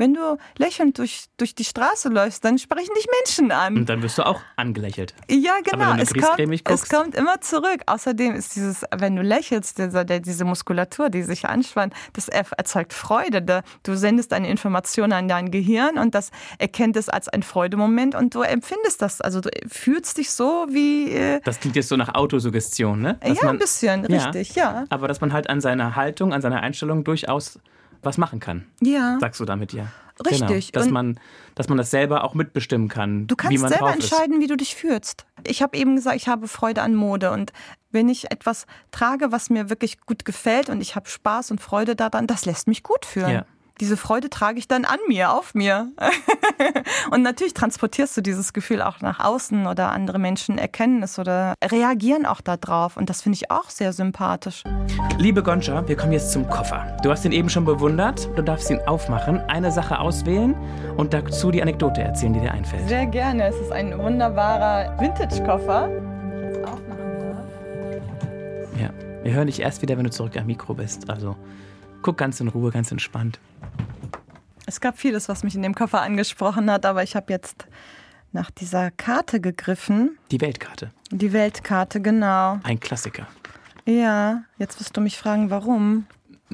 [SPEAKER 3] Wenn du lächelnd durch, durch die Straße läufst, dann sprechen dich Menschen an.
[SPEAKER 2] Und dann wirst du auch angelächelt.
[SPEAKER 3] Ja, genau. Es kommt,
[SPEAKER 2] griesgrämig
[SPEAKER 3] es
[SPEAKER 2] guckst-
[SPEAKER 3] kommt immer zurück. Außerdem ist dieses, wenn du lächelst, dieser, der, diese Muskulatur, die sich anspannt, das er- erzeugt Freude. Da, du sendest eine Information an dein Gehirn und das erkennt es als ein Freudemoment und du empfindest das. Also du fühlst dich so wie, äh,
[SPEAKER 2] Das klingt jetzt so nach Autosuggestion, ne? Dass
[SPEAKER 3] ja,
[SPEAKER 2] man-
[SPEAKER 3] ein bisschen,
[SPEAKER 2] Ja.
[SPEAKER 3] richtig, ja.
[SPEAKER 2] Aber dass man halt an seiner Haltung, an seiner Einstellung durchaus was machen kann.
[SPEAKER 3] Ja.
[SPEAKER 2] Sagst du damit ja.
[SPEAKER 3] Richtig.
[SPEAKER 2] Genau. Dass,
[SPEAKER 3] Und-
[SPEAKER 2] man, dass man das selber auch mitbestimmen kann.
[SPEAKER 3] Du kannst selber
[SPEAKER 2] drauf ist.
[SPEAKER 3] entscheiden, wie du dich fühlst. Ich habe eben gesagt, ich habe Freude an Mode und wenn ich etwas trage, was mir wirklich gut gefällt und ich habe Spaß und Freude daran, das lässt mich gut fühlen.
[SPEAKER 2] Ja.
[SPEAKER 3] Diese Freude trage ich dann an mir, auf mir. und natürlich transportierst du dieses Gefühl auch nach außen oder andere Menschen erkennen es oder reagieren auch darauf. Und das finde ich auch sehr sympathisch.
[SPEAKER 2] Liebe Goncha, wir kommen jetzt zum Koffer. Du hast ihn eben schon bewundert. Du darfst ihn aufmachen, eine Sache auswählen und dazu die Anekdote erzählen, die dir einfällt.
[SPEAKER 3] Sehr gerne. Es ist ein wunderbarer Vintage-Koffer.
[SPEAKER 2] Ja. Wir hören dich erst wieder, wenn du zurück am Mikro bist. Also guck ganz in Ruhe, ganz entspannt.
[SPEAKER 3] Es gab vieles, was mich in dem Koffer angesprochen hat, aber ich habe jetzt nach dieser Karte gegriffen.
[SPEAKER 2] Die Weltkarte.
[SPEAKER 3] Die Weltkarte, genau.
[SPEAKER 2] Ein Klassiker.
[SPEAKER 3] Ja, jetzt wirst du mich fragen, warum.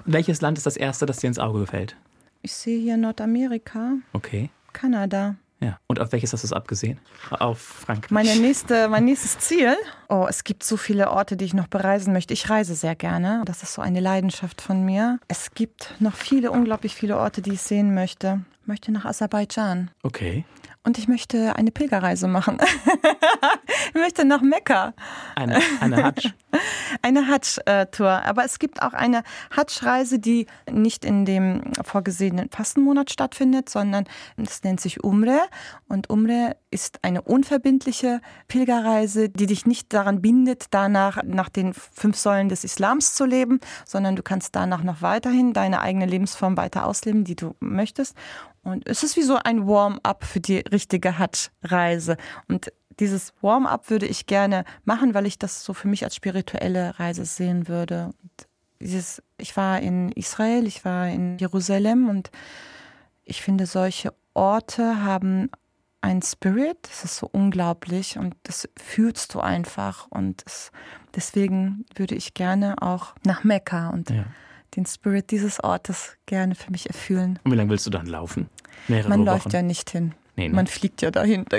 [SPEAKER 2] Welches Land ist das erste, das dir ins Auge gefällt?
[SPEAKER 3] Ich sehe hier Nordamerika,
[SPEAKER 2] Okay.
[SPEAKER 3] Kanada.
[SPEAKER 2] Ja. Und auf welches hast du es abgesehen? Auf Frankreich.
[SPEAKER 3] Meine nächste, mein nächstes Ziel. Oh, es gibt so viele Orte, die ich noch bereisen möchte. Ich reise sehr gerne. Das ist so eine Leidenschaft von mir. Es gibt noch viele, unglaublich viele Orte, die ich sehen möchte. Ich möchte nach Aserbaidschan.
[SPEAKER 2] Okay.
[SPEAKER 3] Und ich möchte eine Pilgerreise machen. ich möchte nach Mekka.
[SPEAKER 2] Eine, eine Hatsch.
[SPEAKER 3] Eine Hatsch-Tour. Aber es gibt auch eine Hatsch-Reise, die nicht in dem vorgesehenen Fastenmonat stattfindet, sondern es nennt sich Umre. Und Umre ist eine unverbindliche Pilgerreise, die dich nicht daran bindet, danach nach den fünf Säulen des Islams zu leben, sondern du kannst danach noch weiterhin deine eigene Lebensform weiter ausleben, die du möchtest. Und es ist wie so ein Warm-up für die richtige Hatsch-Reise. Und dieses Warm-up würde ich gerne machen, weil ich das so für mich als spirituelle Reise sehen würde. Und dieses, ich war in Israel, ich war in Jerusalem und ich finde, solche Orte haben einen Spirit, das ist so unglaublich und das fühlst du einfach. Und das, deswegen würde ich gerne auch nach Mekka und ja. Den Spirit dieses Ortes gerne für mich erfüllen.
[SPEAKER 2] Und wie lange willst du dann laufen?
[SPEAKER 3] Mehrere Man Wochen? läuft ja nicht hin. Nee, ne? Man fliegt ja dahin.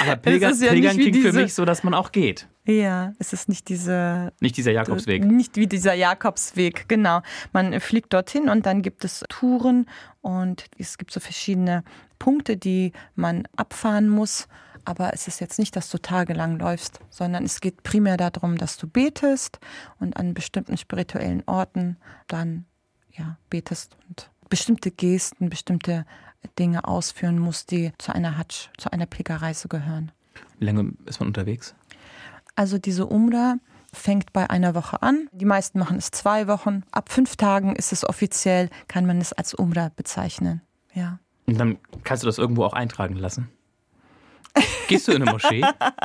[SPEAKER 2] Aber Pilger, ja Pilgern klingt diese, für mich so, dass man auch geht.
[SPEAKER 3] Ja, es ist nicht diese.
[SPEAKER 2] Nicht dieser Jakobsweg.
[SPEAKER 3] Nicht wie dieser Jakobsweg, genau. Man fliegt dorthin und dann gibt es Touren und es gibt so verschiedene Punkte, die man abfahren muss. Aber es ist jetzt nicht, dass du tagelang läufst, sondern es geht primär darum, dass du betest und an bestimmten spirituellen Orten dann ja, betest und bestimmte Gesten, bestimmte Dinge ausführen muss, die zu einer Hatsch, zu einer Pilgerreise gehören.
[SPEAKER 2] Wie lange ist man unterwegs?
[SPEAKER 3] Also diese Umrah fängt bei einer Woche an. Die meisten machen es zwei Wochen. Ab fünf Tagen ist es offiziell, kann man es als Umrah bezeichnen. Ja.
[SPEAKER 2] Und dann kannst du das irgendwo auch eintragen lassen. Gehst du in eine Moschee?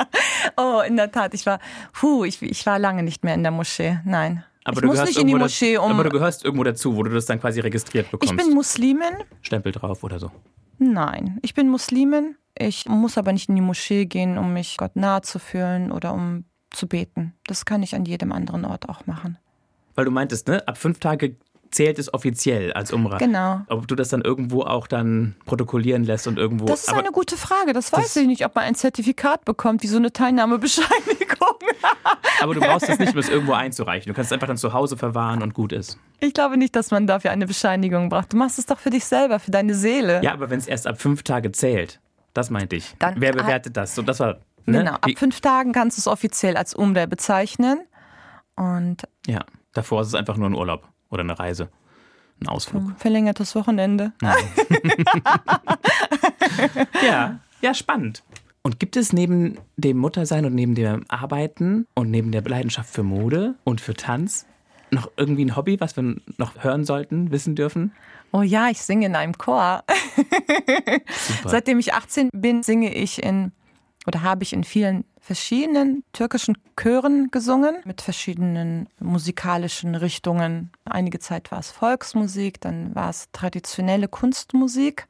[SPEAKER 3] oh, in der Tat. Ich war, puh, ich, ich war lange nicht mehr in der Moschee. Nein.
[SPEAKER 2] Aber ich muss nicht in die Moschee, um. Aber du gehörst irgendwo dazu, wo du das dann quasi registriert bekommst.
[SPEAKER 3] Ich bin Muslimin.
[SPEAKER 2] Stempel drauf oder so.
[SPEAKER 3] Nein, ich bin Muslimin. Ich muss aber nicht in die Moschee gehen, um mich Gott nahe zu fühlen oder um zu beten. Das kann ich an jedem anderen Ort auch machen.
[SPEAKER 2] Weil du meintest, ne? Ab fünf Tage zählt es offiziell als Umrah.
[SPEAKER 3] Genau.
[SPEAKER 2] Ob du das dann irgendwo auch dann protokollieren lässt und irgendwo.
[SPEAKER 3] Das ist eine gute Frage. Das, das weiß ich nicht, ob man ein Zertifikat bekommt, wie so eine Teilnahmebescheinigung.
[SPEAKER 2] aber du brauchst das nicht, um es irgendwo einzureichen. Du kannst es einfach dann zu Hause verwahren und gut ist.
[SPEAKER 3] Ich glaube nicht, dass man dafür eine Bescheinigung braucht. Du machst es doch für dich selber, für deine Seele.
[SPEAKER 2] Ja, aber wenn es erst ab fünf Tage zählt, das meinte ich. Dann, Wer bewertet das? So, das war. Ne?
[SPEAKER 3] Genau, ab fünf Tagen kannst du es offiziell als Umwehr bezeichnen. Und
[SPEAKER 2] ja, davor ist es einfach nur ein Urlaub oder eine Reise. Ein Ausflug.
[SPEAKER 3] Verlängertes Wochenende.
[SPEAKER 2] ja, ja, spannend. Und gibt es neben dem Muttersein und neben dem Arbeiten und neben der Leidenschaft für Mode und für Tanz noch irgendwie ein Hobby, was wir noch hören sollten, wissen dürfen?
[SPEAKER 3] Oh ja, ich singe in einem Chor. Seitdem ich 18 bin, singe ich in oder habe ich in vielen verschiedenen türkischen Chören gesungen mit verschiedenen musikalischen Richtungen. Einige Zeit war es Volksmusik, dann war es traditionelle Kunstmusik.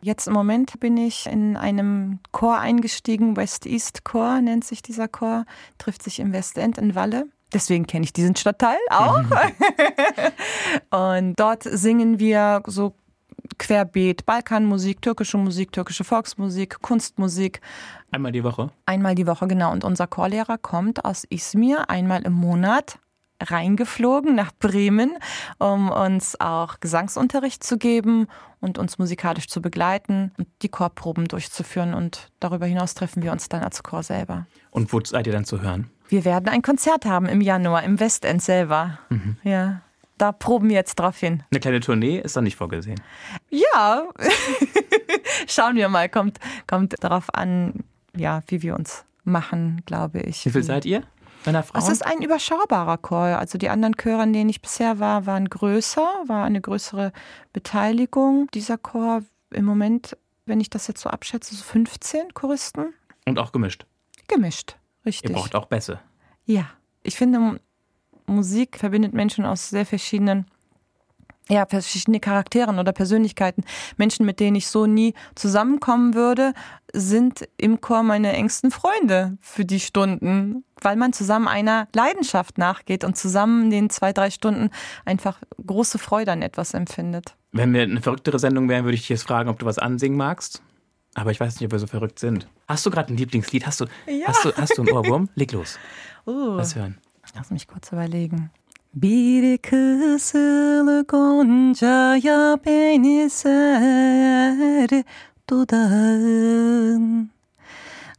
[SPEAKER 3] Jetzt im Moment bin ich in einem Chor eingestiegen, West East Chor nennt sich dieser Chor, trifft sich im Westend in Walle. Deswegen kenne ich diesen Stadtteil auch. und dort singen wir so querbeet Balkanmusik, türkische Musik, türkische Volksmusik, Kunstmusik.
[SPEAKER 2] Einmal die Woche?
[SPEAKER 3] Einmal die Woche, genau. Und unser Chorlehrer kommt aus Izmir einmal im Monat reingeflogen nach Bremen, um uns auch Gesangsunterricht zu geben und uns musikalisch zu begleiten und die Chorproben durchzuführen. Und darüber hinaus treffen wir uns dann als Chor selber.
[SPEAKER 2] Und wo seid ihr dann zu hören?
[SPEAKER 3] Wir werden ein Konzert haben im Januar im Westend selber. Mhm. Ja da proben wir jetzt drauf hin.
[SPEAKER 2] Eine kleine Tournee ist da nicht vorgesehen.
[SPEAKER 3] Ja, schauen wir mal. Kommt, kommt darauf an, ja, wie wir uns machen, glaube ich.
[SPEAKER 2] Wie viel seid ihr?
[SPEAKER 3] Es ist ein überschaubarer Chor. Also die anderen Chöre, an denen ich bisher war, waren größer, war eine größere Beteiligung. Dieser Chor im Moment, wenn ich das jetzt so abschätze, so 15 Choristen.
[SPEAKER 2] Und auch gemischt?
[SPEAKER 3] Gemischt, richtig.
[SPEAKER 2] Ihr braucht auch Bässe.
[SPEAKER 3] Ja, ich finde, Musik verbindet Menschen aus sehr verschiedenen ja, verschiedene Charakteren oder Persönlichkeiten. Menschen, mit denen ich so nie zusammenkommen würde, sind im Chor meine engsten Freunde für die Stunden, weil man zusammen einer Leidenschaft nachgeht und zusammen in den zwei, drei Stunden einfach große Freude an etwas empfindet.
[SPEAKER 2] Wenn wir eine verrücktere Sendung wären, würde ich dich jetzt fragen, ob du was ansingen magst. Aber ich weiß nicht, ob wir so verrückt sind. Hast du gerade ein Lieblingslied? Hast du, ja. hast du, hast du einen Ohrwurm? Leg los.
[SPEAKER 3] Uh. Was hören? Lass mich kurz überlegen. Bir kızıl goncaya benzer dudağın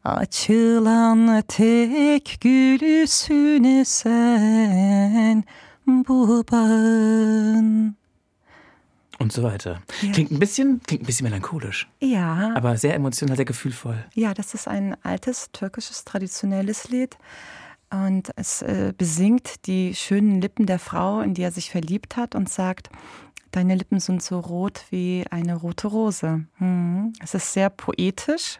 [SPEAKER 3] Açılan tek gülüsüne sen bu bağın
[SPEAKER 2] und so weiter. Ja. Klingt ein bisschen, klingt ein bisschen melancholisch.
[SPEAKER 3] Ja.
[SPEAKER 2] Aber sehr emotional, sehr gefühlvoll.
[SPEAKER 3] Ja, das ist ein altes türkisches traditionelles Lied. Und es äh, besingt die schönen Lippen der Frau, in die er sich verliebt hat und sagt, deine Lippen sind so rot wie eine rote Rose. Mhm. Es ist sehr poetisch.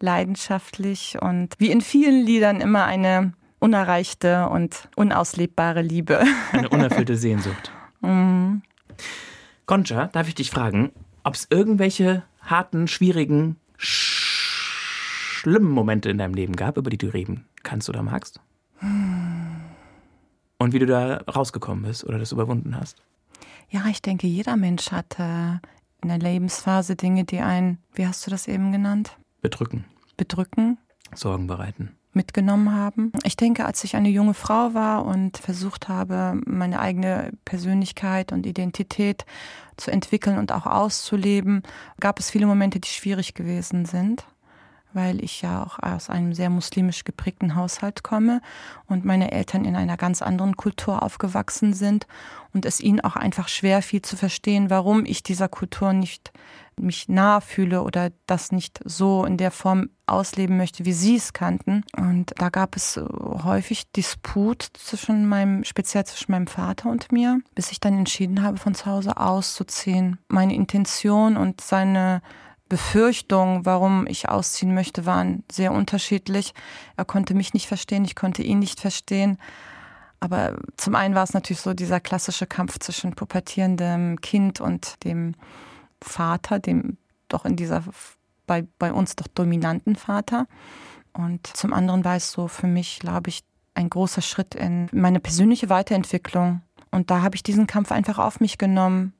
[SPEAKER 3] leidenschaftlich und wie in vielen Liedern immer eine unerreichte und unauslebbare Liebe.
[SPEAKER 2] Eine unerfüllte Sehnsucht. mhm. Concha, darf ich dich fragen, ob es irgendwelche harten, schwierigen, schlimmen Momente in deinem Leben gab, über die du reden kannst oder magst? Und wie du da rausgekommen bist oder das überwunden hast?
[SPEAKER 3] Ja, ich denke, jeder Mensch hat äh, in der Lebensphase Dinge, die einen, wie hast du das eben genannt?
[SPEAKER 2] Bedrücken.
[SPEAKER 3] Bedrücken.
[SPEAKER 2] Sorgen bereiten
[SPEAKER 3] mitgenommen haben. Ich denke, als ich eine junge Frau war und versucht habe, meine eigene Persönlichkeit und Identität zu entwickeln und auch auszuleben, gab es viele Momente, die schwierig gewesen sind weil ich ja auch aus einem sehr muslimisch geprägten Haushalt komme und meine Eltern in einer ganz anderen Kultur aufgewachsen sind und es ihnen auch einfach schwer fiel zu verstehen, warum ich dieser Kultur nicht mich nahe fühle oder das nicht so in der Form ausleben möchte, wie sie es kannten. Und da gab es häufig Disput zwischen meinem, speziell zwischen meinem Vater und mir, bis ich dann entschieden habe, von zu Hause auszuziehen. Meine Intention und seine Befürchtungen, warum ich ausziehen möchte, waren sehr unterschiedlich. Er konnte mich nicht verstehen, ich konnte ihn nicht verstehen. Aber zum einen war es natürlich so dieser klassische Kampf zwischen pubertierendem Kind und dem Vater, dem doch in dieser, bei, bei uns doch dominanten Vater. Und zum anderen war es so für mich, glaube ich, ein großer Schritt in meine persönliche Weiterentwicklung. Und da habe ich diesen Kampf einfach auf mich genommen.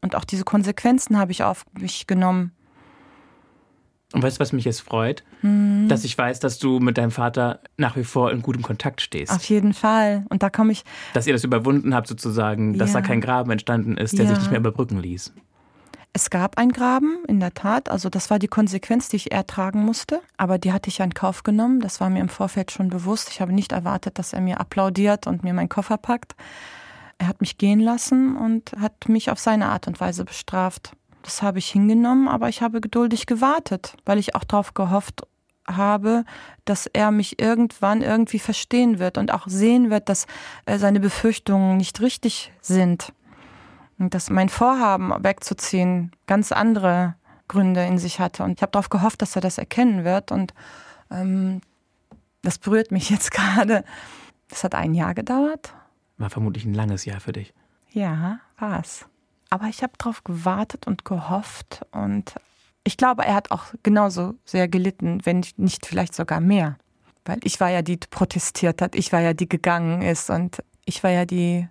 [SPEAKER 3] Und auch diese Konsequenzen habe ich auf mich genommen.
[SPEAKER 2] Und weißt du, was mich jetzt freut? Mhm. Dass ich weiß, dass du mit deinem Vater nach wie vor in gutem Kontakt stehst.
[SPEAKER 3] Auf jeden Fall. Und da komme ich.
[SPEAKER 2] Dass ihr das überwunden habt, sozusagen, dass da kein Graben entstanden ist, der ja. sich nicht mehr überbrücken ließ.
[SPEAKER 3] Es gab einen Graben, in der Tat. Also das war die Konsequenz, die ich ertragen musste. Aber die hatte ich ja in Kauf genommen. Das war mir im Vorfeld schon bewusst. Ich habe nicht erwartet, dass er mir applaudiert und mir meinen Koffer packt. Er hat mich gehen lassen und hat mich auf seine Art und Weise bestraft. Das habe ich hingenommen, aber ich habe geduldig gewartet, weil ich auch darauf gehofft habe, dass er mich irgendwann irgendwie verstehen wird und auch sehen wird, dass äh, seine Befürchtungen nicht richtig sind. Und dass mein Vorhaben wegzuziehen ganz andere Gründe in sich hatte. Und ich habe darauf gehofft, dass er das erkennen wird. Und ähm, das berührt mich jetzt gerade. Das hat ein Jahr gedauert.
[SPEAKER 2] War vermutlich ein langes Jahr für dich.
[SPEAKER 3] Ja, war es. Aber ich habe darauf gewartet und gehofft und ich glaube, er hat auch genauso sehr gelitten, wenn nicht vielleicht sogar mehr. Weil ich war ja die, die protestiert hat, ich war ja die gegangen ist und ich war ja die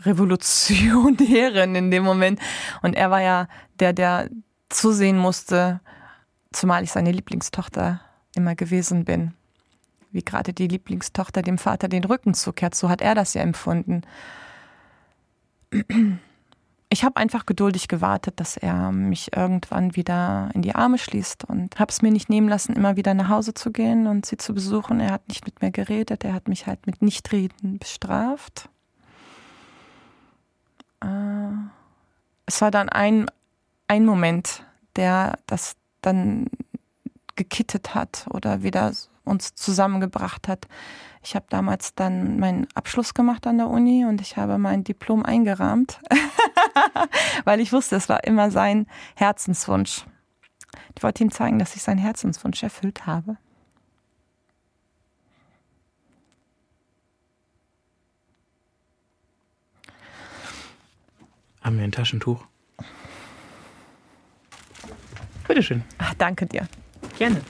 [SPEAKER 3] Revolutionärin in dem Moment. Und er war ja der, der zusehen musste, zumal ich seine Lieblingstochter immer gewesen bin. Wie gerade die Lieblingstochter dem Vater den Rücken zukehrt, so hat er das ja empfunden ich habe einfach geduldig gewartet, dass er mich irgendwann wieder in die Arme schließt und habe es mir nicht nehmen lassen, immer wieder nach Hause zu gehen und sie zu besuchen. Er hat nicht mit mir geredet, er hat mich halt mit Nichtreden bestraft. Äh, es war dann ein, ein Moment, der das dann gekittet hat oder wieder uns zusammengebracht hat. Ich habe damals dann meinen Abschluss gemacht an der Uni und ich habe mein Diplom eingerahmt, weil ich wusste, es war immer sein Herzenswunsch. Ich wollte ihm zeigen, dass ich seinen Herzenswunsch erfüllt habe.
[SPEAKER 2] Haben wir ein Taschentuch? Bitteschön.
[SPEAKER 3] Ach, danke dir.
[SPEAKER 2] Gerne.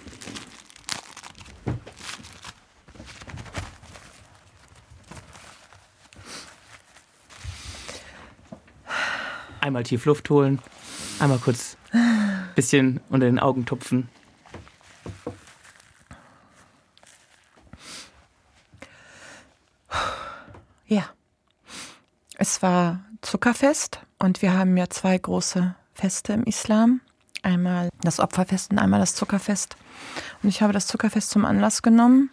[SPEAKER 2] Einmal tief Luft holen, einmal kurz ein bisschen unter den Augen tupfen.
[SPEAKER 3] Ja, es war Zuckerfest und wir haben ja zwei große Feste im Islam. Einmal das Opferfest und einmal das Zuckerfest. Und ich habe das Zuckerfest zum Anlass genommen,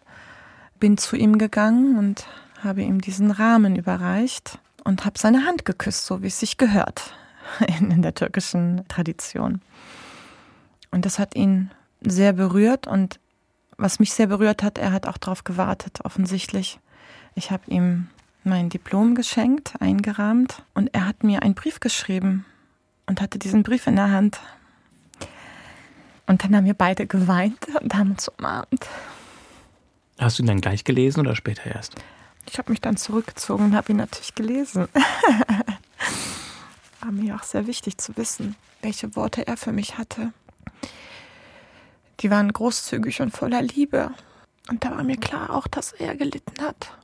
[SPEAKER 3] bin zu ihm gegangen und habe ihm diesen Rahmen überreicht und habe seine Hand geküsst, so wie es sich gehört in, in der türkischen Tradition. Und das hat ihn sehr berührt und was mich sehr berührt hat, er hat auch darauf gewartet, offensichtlich. Ich habe ihm mein Diplom geschenkt, eingerahmt und er hat mir einen Brief geschrieben und hatte diesen Brief in der Hand. Und dann haben wir beide geweint und haben uns umarmt.
[SPEAKER 2] Hast du ihn dann gleich gelesen oder später erst?
[SPEAKER 3] Ich habe mich dann zurückgezogen und habe ihn natürlich gelesen. War mir auch sehr wichtig zu wissen, welche Worte er für mich hatte. Die waren großzügig und voller Liebe. Und da war mir klar auch, dass er gelitten hat.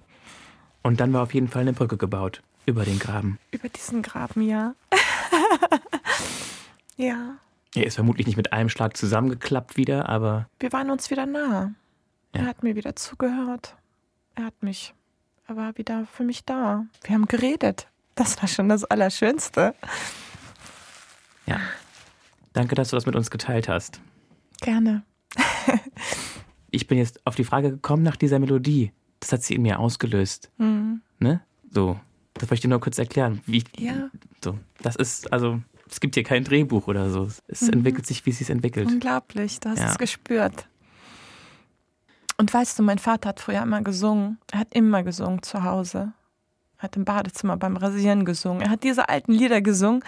[SPEAKER 2] Und dann war auf jeden Fall eine Brücke gebaut über den Graben.
[SPEAKER 3] Über diesen Graben, ja. ja.
[SPEAKER 2] Er ist vermutlich nicht mit einem Schlag zusammengeklappt wieder, aber.
[SPEAKER 3] Wir waren uns wieder nah.
[SPEAKER 2] Ja.
[SPEAKER 3] Er hat mir wieder zugehört. Er hat mich, er war wieder für mich da. Wir haben geredet. Das war schon das Allerschönste.
[SPEAKER 2] Ja. Danke, dass du das mit uns geteilt hast.
[SPEAKER 3] Gerne.
[SPEAKER 2] ich bin jetzt auf die Frage gekommen nach dieser Melodie. Das hat sie in mir ausgelöst.
[SPEAKER 3] Mhm.
[SPEAKER 2] Ne? So. Das wollte ich dir nur kurz erklären. Wie,
[SPEAKER 3] Ja.
[SPEAKER 2] So. Das ist, also, es gibt hier kein Drehbuch oder so. Es
[SPEAKER 3] Mhm.
[SPEAKER 2] entwickelt sich, wie es sich entwickelt.
[SPEAKER 3] Unglaublich, du hast
[SPEAKER 2] Ja.
[SPEAKER 3] es gespürt. Und weißt du, mein Vater hat früher immer gesungen. Er hat immer gesungen zu Hause. Er hat im Badezimmer beim Rasieren gesungen. Er hat diese alten Lieder gesungen,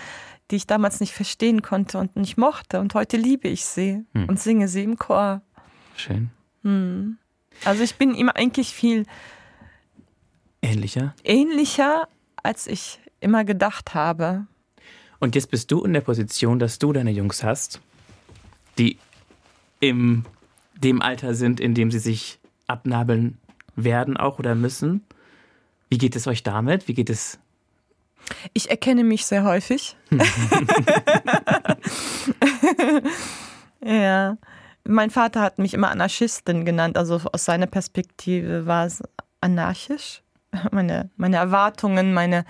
[SPEAKER 3] die ich damals nicht verstehen konnte und nicht mochte. Und heute liebe ich sie
[SPEAKER 2] Hm.
[SPEAKER 3] und singe sie im Chor.
[SPEAKER 2] Schön.
[SPEAKER 3] Hm. Also ich bin ihm eigentlich viel
[SPEAKER 2] Ähnlicher.
[SPEAKER 3] ähnlicher, als ich immer gedacht habe.
[SPEAKER 2] Und jetzt bist du in der Position, dass du deine Jungs hast, die im dem Alter sind, in dem sie sich abnabeln werden auch oder müssen. Wie geht es euch damit? Wie geht es?
[SPEAKER 3] Ich erkenne mich sehr häufig. ja. Mein Vater hat mich immer Anarchistin genannt, also aus seiner Perspektive war es anarchisch. Meine, meine Erwartungen, meine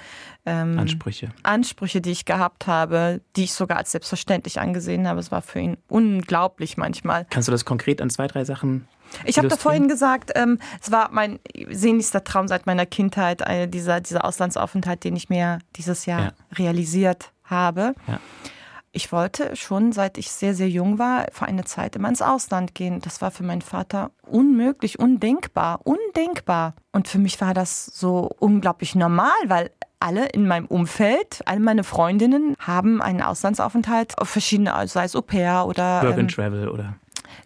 [SPEAKER 3] ähm,
[SPEAKER 2] Ansprüche.
[SPEAKER 3] Ansprüche, die ich gehabt habe, die ich sogar als selbstverständlich angesehen habe, es war für ihn unglaublich manchmal.
[SPEAKER 2] Kannst du das konkret an zwei, drei Sachen?
[SPEAKER 3] Ich habe da vorhin gesagt, ähm, es war mein sehnlichster Traum seit meiner Kindheit, äh, dieser, dieser Auslandsaufenthalt, den ich mir dieses Jahr
[SPEAKER 2] Ja.
[SPEAKER 3] realisiert habe.
[SPEAKER 2] Ja.
[SPEAKER 3] Ich wollte schon, seit ich sehr, sehr jung war, für eine Zeit immer ins Ausland gehen. Das war für meinen Vater unmöglich, undenkbar, undenkbar. Und für mich war das so unglaublich normal, weil alle in meinem Umfeld, alle meine Freundinnen haben einen Auslandsaufenthalt auf verschiedene, also sei es Au pair oder
[SPEAKER 2] Work
[SPEAKER 3] ähm,
[SPEAKER 2] and Travel oder?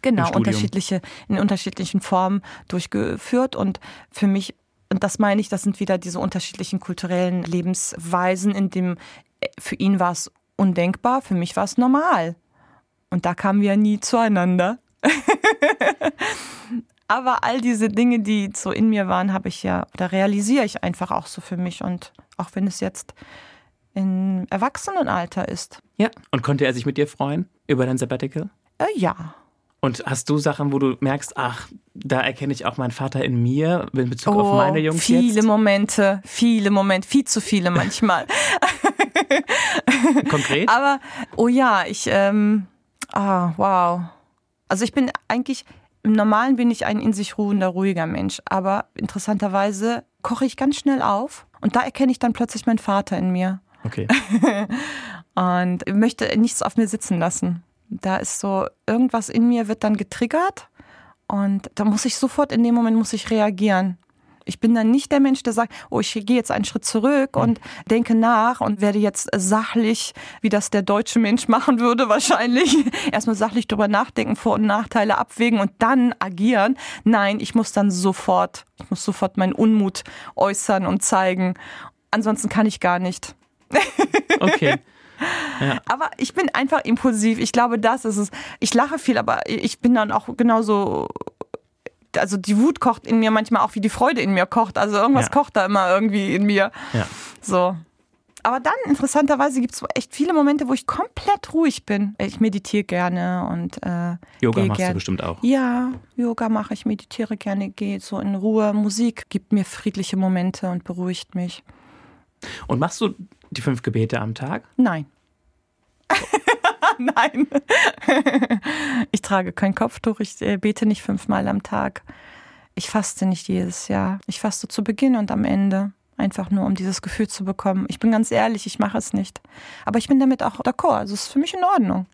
[SPEAKER 3] genau, unterschiedliche, in unterschiedlichen Formen durchgeführt. Und für mich, und das meine ich, das sind wieder diese unterschiedlichen kulturellen Lebensweisen, in dem äh, für ihn war es undenkbar, für mich war es normal. Und da kamen wir nie zueinander. Aber all diese Dinge, die so in mir waren, habe ich ja, da realisiere ich einfach auch so für mich. Und auch wenn es jetzt im Erwachsenenalter ist.
[SPEAKER 2] Ja. Und konnte er sich mit dir freuen über dein Sabbatical?
[SPEAKER 3] Äh, ja,
[SPEAKER 2] Und hast du Sachen, wo du merkst, ach, da erkenne ich auch meinen Vater in mir in Bezug auf meine Jungs
[SPEAKER 3] Oh, viele
[SPEAKER 2] jetzt?
[SPEAKER 3] Momente, viele Momente, viel zu viele manchmal.
[SPEAKER 2] Konkret?
[SPEAKER 3] Aber, oh ja, ich, ähm, ah, wow. Also ich bin eigentlich, im Normalen bin ich ein in sich ruhender, ruhiger Mensch. Aber interessanterweise koche ich ganz schnell auf und da erkenne ich dann plötzlich meinen Vater in mir
[SPEAKER 2] Okay.
[SPEAKER 3] und möchte nichts auf mir sitzen lassen. Da ist so, irgendwas in mir wird dann getriggert und da muss ich sofort in dem Moment muss ich reagieren. Ich bin dann nicht der Mensch, der sagt, oh, ich gehe jetzt einen Schritt zurück und denke nach und werde jetzt sachlich, wie das der deutsche Mensch machen würde wahrscheinlich, erstmal sachlich drüber nachdenken, Vor- und Nachteile abwägen und dann agieren. Nein, ich muss dann sofort, ich muss sofort meinen Unmut äußern und zeigen. Ansonsten kann ich gar nicht.
[SPEAKER 2] Okay.
[SPEAKER 3] Aber ich bin einfach impulsiv. Ich glaube, das ist es. Ich lache viel, aber ich bin dann auch genauso. Also die Wut kocht in mir manchmal auch, wie die Freude in mir kocht. Also irgendwas
[SPEAKER 2] Ja.
[SPEAKER 3] kocht da immer irgendwie in mir.
[SPEAKER 2] Ja.
[SPEAKER 3] So. Aber dann, interessanterweise, gibt es echt viele Momente, wo ich komplett ruhig bin. Ich meditiere gerne und äh,
[SPEAKER 2] Yoga machst du
[SPEAKER 3] gern.
[SPEAKER 2] bestimmt auch.
[SPEAKER 3] ja, Yoga mache ich, meditiere gerne, gehe so in Ruhe. Musik gibt mir friedliche Momente und beruhigt mich.
[SPEAKER 2] Und machst du die fünf Gebete am Tag?
[SPEAKER 3] Nein. Nein. ich trage kein Kopftuch, ich äh, bete nicht fünfmal am Tag. Ich faste nicht jedes Jahr. Ich faste zu Beginn und am Ende. Einfach nur, um dieses Gefühl zu bekommen. Ich bin ganz ehrlich, ich mache es nicht. Aber ich bin damit auch d'accord. Also es ist für mich in Ordnung.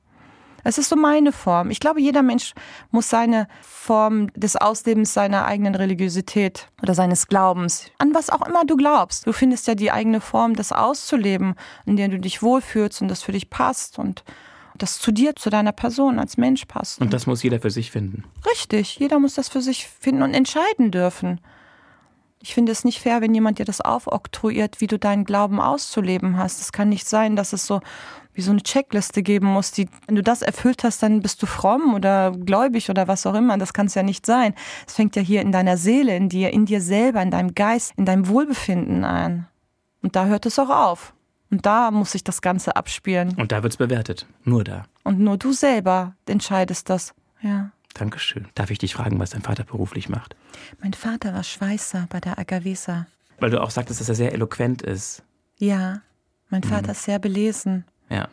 [SPEAKER 3] Es ist so meine Form. Ich glaube, jeder Mensch muss seine Form des Auslebens seiner eigenen Religiosität oder seines Glaubens, an was auch immer du glaubst. Du findest ja die eigene Form, das auszuleben, in der du dich wohlfühlst und das für dich passt. Und das zu dir, zu deiner Person als Mensch passt.
[SPEAKER 2] Und das muss jeder für sich finden.
[SPEAKER 3] Richtig, jeder muss das für sich finden und entscheiden dürfen. Ich finde es nicht fair, wenn jemand dir das aufoktroyiert, wie du deinen Glauben auszuleben hast. Es kann nicht sein, dass es so wie so eine Checkliste geben muss, die, wenn du das erfüllt hast, dann bist du fromm oder gläubig oder was auch immer. Das kann es ja nicht sein. Es fängt ja hier in deiner Seele, in dir, in dir selber, in deinem Geist, in deinem Wohlbefinden an. Und da hört es auch auf. Und da muss sich das Ganze abspielen.
[SPEAKER 2] Und da wird es bewertet. Nur da.
[SPEAKER 3] Und nur du selber entscheidest das. Ja.
[SPEAKER 2] Dankeschön. Darf ich dich fragen, was dein Vater beruflich macht?
[SPEAKER 3] Mein Vater war Schweißer bei der Agavesa.
[SPEAKER 2] Weil du auch sagtest, dass er sehr eloquent ist.
[SPEAKER 3] Ja, mein Vater ist sehr belesen.
[SPEAKER 2] Ja.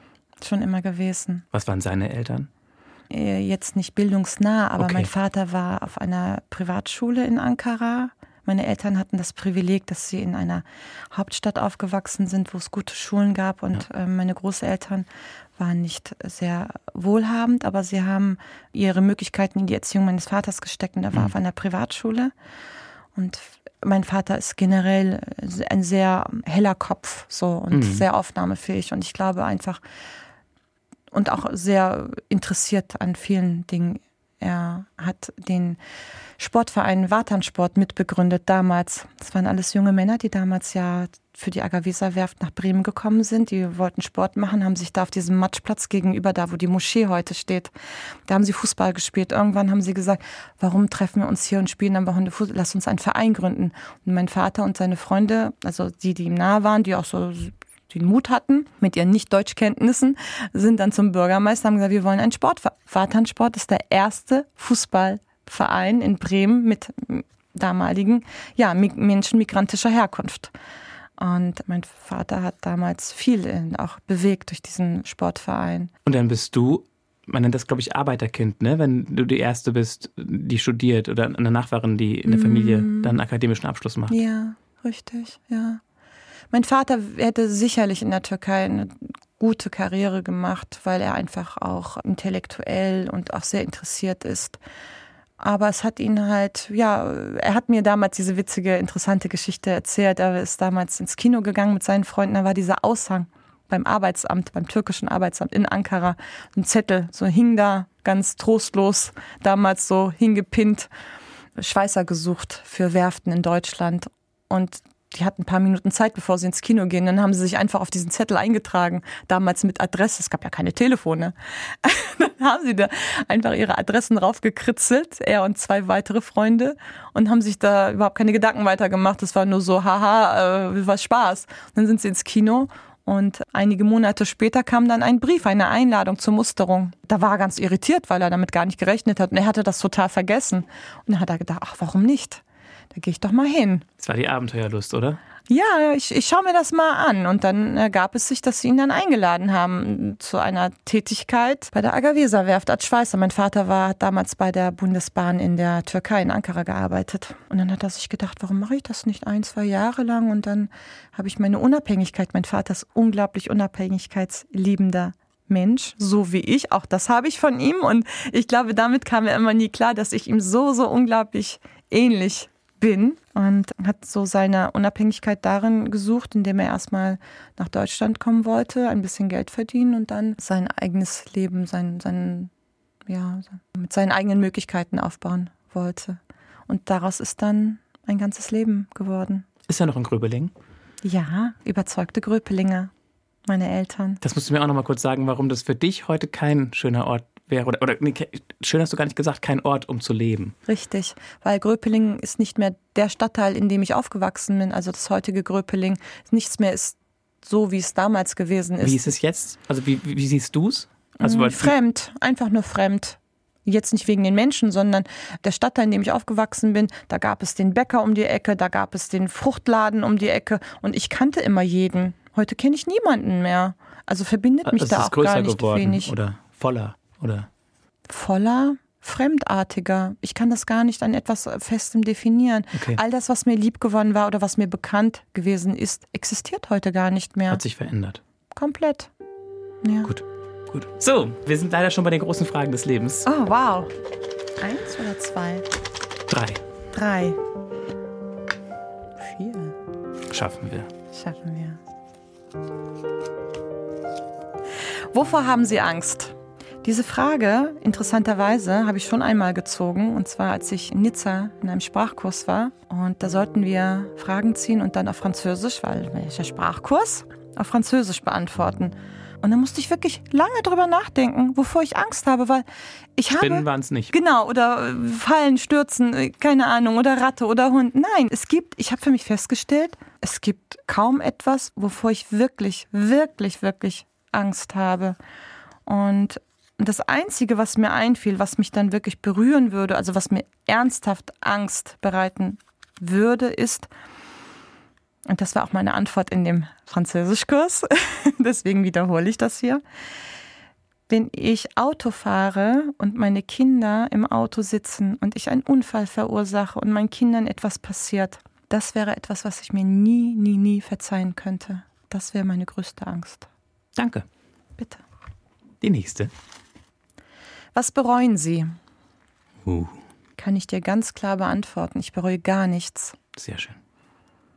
[SPEAKER 3] Schon immer gewesen.
[SPEAKER 2] Was waren seine Eltern?
[SPEAKER 3] Äh, Jetzt nicht bildungsnah, aber
[SPEAKER 2] Okay.
[SPEAKER 3] mein Vater war auf einer Privatschule in Ankara. Meine Eltern hatten das Privileg, dass sie in einer Hauptstadt aufgewachsen sind, wo es gute Schulen gab. Und äh, meine Großeltern waren nicht sehr wohlhabend, aber sie haben ihre Möglichkeiten in die Erziehung meines Vaters gesteckt. Und er war auf einer Privatschule. Und mein Vater ist generell ein sehr heller Kopf so und sehr aufnahmefähig. Und ich glaube einfach, und auch sehr interessiert an vielen Dingen. Er hat den Sportverein Wartansport mitbegründet damals. Das waren alles junge Männer, die damals ja für die Agavisa Werft nach Bremen gekommen sind. Die wollten Sport machen, haben sich da auf diesem Matschplatz gegenüber, da wo die Moschee heute steht, da haben sie Fußball gespielt. Irgendwann haben sie gesagt, warum treffen wir uns hier und spielen am Wochenende Fußball? Lass uns einen Verein gründen. Und mein Vater und seine Freunde, also die, die ihm nahe waren, die auch so den Mut hatten, mit ihren Nicht-Deutschkenntnissen, sind dann zum Bürgermeister, haben gesagt, wir wollen einen Sportverein. Wartansport ist der erste Fußballverein in Bremen mit damaligen ja, Menschen migrantischer Herkunft. Und mein Vater hat damals viel auch bewegt durch diesen Sportverein.
[SPEAKER 2] Und dann bist du, man nennt das, glaube ich, Arbeiterkind, ne? Wenn du die Erste bist, die studiert oder eine Nachbarin, die in der Familie dann einen akademischen Abschluss macht.
[SPEAKER 3] Ja, richtig, ja. Mein Vater hätte sicherlich in der Türkei eine gute Karriere gemacht, weil er einfach auch intellektuell und auch sehr interessiert ist. Aber es hat ihn halt, ja, er hat mir damals diese witzige, interessante Geschichte erzählt. Er ist damals ins Kino gegangen mit seinen Freunden. Da war dieser Aushang beim Arbeitsamt, beim türkischen Arbeitsamt in Ankara. Ein Zettel, so hing da ganz trostlos, damals so hingepinnt. Schweißer gesucht für Werften in Deutschland. Und die hatten ein paar Minuten Zeit, bevor sie ins Kino gehen. Dann haben sie sich einfach auf diesen Zettel eingetragen. Damals mit Adresse. Es gab ja keine Telefone. Dann haben sie da einfach ihre Adressen raufgekritzelt, er und zwei weitere Freunde, und haben sich da überhaupt keine Gedanken weitergemacht. Das war nur so, haha, äh, was Spaß. Und dann sind sie ins Kino und einige Monate später kam dann ein Brief, eine Einladung zur Musterung. Da war er ganz irritiert, weil er damit gar nicht gerechnet hat. Und er hatte das total vergessen. Und dann hat er gedacht, ach, warum nicht? Da gehe ich doch mal hin.
[SPEAKER 2] Das war die Abenteuerlust, oder?
[SPEAKER 3] Ja, ich, ich schaue mir das mal an. Und dann ergab es sich, dass sie ihn dann eingeladen haben zu einer Tätigkeit bei der Agavesa Werft als Schweißer. Mein Vater war hat damals bei der Bundesbahn in der Türkei, in Ankara gearbeitet. Und dann hat er sich gedacht, warum mache ich das nicht ein, zwei Jahre lang? Und dann habe ich meine Unabhängigkeit. Mein Vater ist unglaublich unabhängigkeitsliebender Mensch, so wie ich. Auch das habe ich von ihm. Und ich glaube, damit kam er immer nie klar, dass ich ihm so, so unglaublich ähnlich bin und hat so seine Unabhängigkeit darin gesucht, indem er erstmal nach Deutschland kommen wollte, ein bisschen Geld verdienen und dann sein eigenes Leben, sein, sein, ja, mit seinen eigenen Möglichkeiten aufbauen wollte. Und daraus ist dann ein ganzes Leben geworden.
[SPEAKER 2] Ist er noch in Gröbeling?
[SPEAKER 3] Ja, überzeugte Gröpelinger, meine Eltern.
[SPEAKER 2] Das musst du mir auch noch mal kurz sagen, warum das für dich heute kein schöner Ort wäre. Oder, oder nee, schön hast du gar nicht gesagt, kein Ort, um zu leben.
[SPEAKER 3] Richtig, weil Gröpeling ist nicht mehr der Stadtteil, in dem ich aufgewachsen bin. Also das heutige Gröpeling, nichts mehr ist so, wie es damals gewesen ist.
[SPEAKER 2] Wie ist es jetzt? Also wie, wie, siehst du es? Also, weil-
[SPEAKER 3] fremd, einfach nur fremd. Jetzt nicht wegen den Menschen, sondern der Stadtteil, in dem ich aufgewachsen bin, da gab es den Bäcker um die Ecke, da gab es den Fruchtladen um die Ecke und ich kannte immer jeden. Heute kenne ich niemanden mehr. Also verbindet mich
[SPEAKER 2] Also
[SPEAKER 3] da auch
[SPEAKER 2] ist größer
[SPEAKER 3] gar nicht
[SPEAKER 2] geworden
[SPEAKER 3] wenig.
[SPEAKER 2] oder voller oder
[SPEAKER 3] voller, fremdartiger. Ich kann das gar nicht an etwas Festem definieren.
[SPEAKER 2] Okay.
[SPEAKER 3] All das, was mir lieb gewonnen war oder was mir bekannt gewesen ist, existiert heute gar nicht mehr.
[SPEAKER 2] hat sich verändert.
[SPEAKER 3] Komplett. Ja.
[SPEAKER 2] Gut, gut. So, wir sind leider schon bei den großen Fragen des Lebens.
[SPEAKER 3] Oh, wow. Eins oder zwei?
[SPEAKER 2] Drei
[SPEAKER 3] Drei. Vier.
[SPEAKER 2] schaffen wir.
[SPEAKER 3] Schaffen wir. Wovor haben Sie Angst? Diese Frage, interessanterweise, habe ich schon einmal gezogen, und zwar als ich in Nizza in einem Sprachkurs war. Und da sollten wir Fragen ziehen und dann auf Französisch, weil welcher Sprachkurs, auf Französisch beantworten. Und dann musste ich wirklich lange drüber nachdenken, wovor ich Angst habe, weil ich
[SPEAKER 2] Spinnen
[SPEAKER 3] habe.
[SPEAKER 2] waren es nicht.
[SPEAKER 3] Genau, oder äh, Fallen, Stürzen, äh, keine Ahnung, oder Ratte oder Hund. Nein, es gibt, ich habe für mich festgestellt, es gibt kaum etwas, wovor ich wirklich, wirklich, wirklich Angst habe. Und das Einzige, was mir einfiel, was mich dann wirklich berühren würde, also was mir ernsthaft Angst bereiten würde, ist, und das war auch meine Antwort in dem Französischkurs, deswegen wiederhole ich das hier, wenn ich Auto fahre und meine Kinder im Auto sitzen und ich einen Unfall verursache und meinen Kindern etwas passiert, das wäre etwas, was ich mir nie, nie, nie verzeihen könnte. Das wäre meine größte Angst.
[SPEAKER 2] Danke.
[SPEAKER 3] Bitte.
[SPEAKER 2] Die nächste.
[SPEAKER 3] Was bereuen Sie?
[SPEAKER 2] Uh,
[SPEAKER 3] Kann ich dir ganz klar beantworten. Ich bereue gar nichts.
[SPEAKER 2] sehr schön.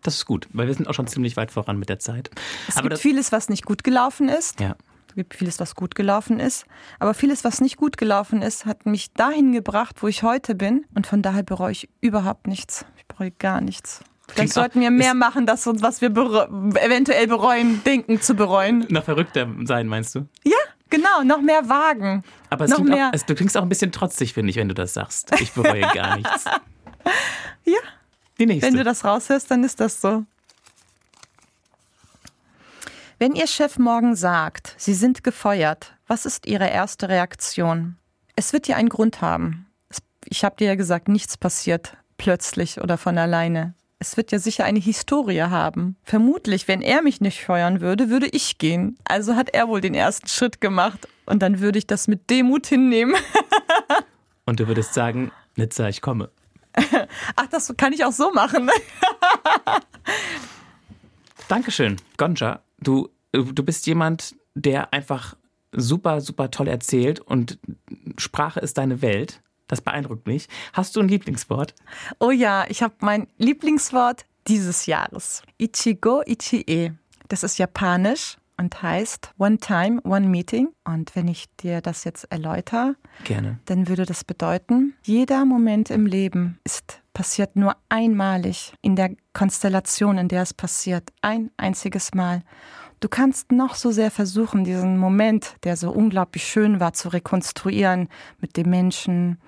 [SPEAKER 2] Das ist gut, weil wir sind auch schon ziemlich weit voran mit der Zeit.
[SPEAKER 3] Es
[SPEAKER 2] Aber
[SPEAKER 3] gibt
[SPEAKER 2] das,
[SPEAKER 3] vieles, was nicht gut gelaufen ist.
[SPEAKER 2] ja,
[SPEAKER 3] Es gibt vieles, was gut gelaufen ist. Aber vieles, was nicht gut gelaufen ist, hat mich dahin gebracht, wo ich heute bin. Und von daher bereue ich überhaupt nichts. Ich bereue gar nichts. Vielleicht sollten wir mehr machen, dass uns, was wir eventuell bereuen, denken zu bereuen.
[SPEAKER 2] noch verrückter sein, meinst du?
[SPEAKER 3] Ja, genau, noch mehr wagen.
[SPEAKER 2] Aber es
[SPEAKER 3] Noch
[SPEAKER 2] klingt
[SPEAKER 3] mehr.
[SPEAKER 2] Auch, es, du klingst auch ein bisschen trotzig, finde ich, wenn du das sagst. Ich bereue gar nichts.
[SPEAKER 3] Ja,
[SPEAKER 2] Die nächste.
[SPEAKER 3] wenn du das raushörst, dann ist das so. Wenn Ihr Chef morgen sagt, Sie sind gefeuert, was ist Ihre erste Reaktion? Es wird ja einen Grund haben. Ich habe dir ja gesagt, nichts passiert plötzlich oder von alleine. Es wird ja sicher eine Historie haben. Vermutlich, wenn er mich nicht feuern würde, würde ich gehen. Also hat er wohl den ersten Schritt gemacht. Und dann würde ich das mit Demut hinnehmen.
[SPEAKER 2] Und du würdest sagen, Nizza, ich komme.
[SPEAKER 3] Ach, das kann ich auch so machen.
[SPEAKER 2] Dankeschön, Gonja. Du, du bist jemand, der einfach super, super toll erzählt und Sprache ist deine Welt. Das beeindruckt mich. Hast du ein Lieblingswort?
[SPEAKER 3] Oh ja, ich habe mein Lieblingswort dieses Jahres. Ichigo Ichie. Das ist japanisch und heißt One Time, One Meeting. Und wenn ich dir das jetzt erläutere,
[SPEAKER 2] Gerne.
[SPEAKER 3] dann würde das bedeuten, jeder Moment im Leben ist passiert nur einmalig in der Konstellation, in der es passiert. Ein einziges Mal. Du kannst noch so sehr versuchen, diesen Moment, der so unglaublich schön war, zu rekonstruieren mit dem Menschen,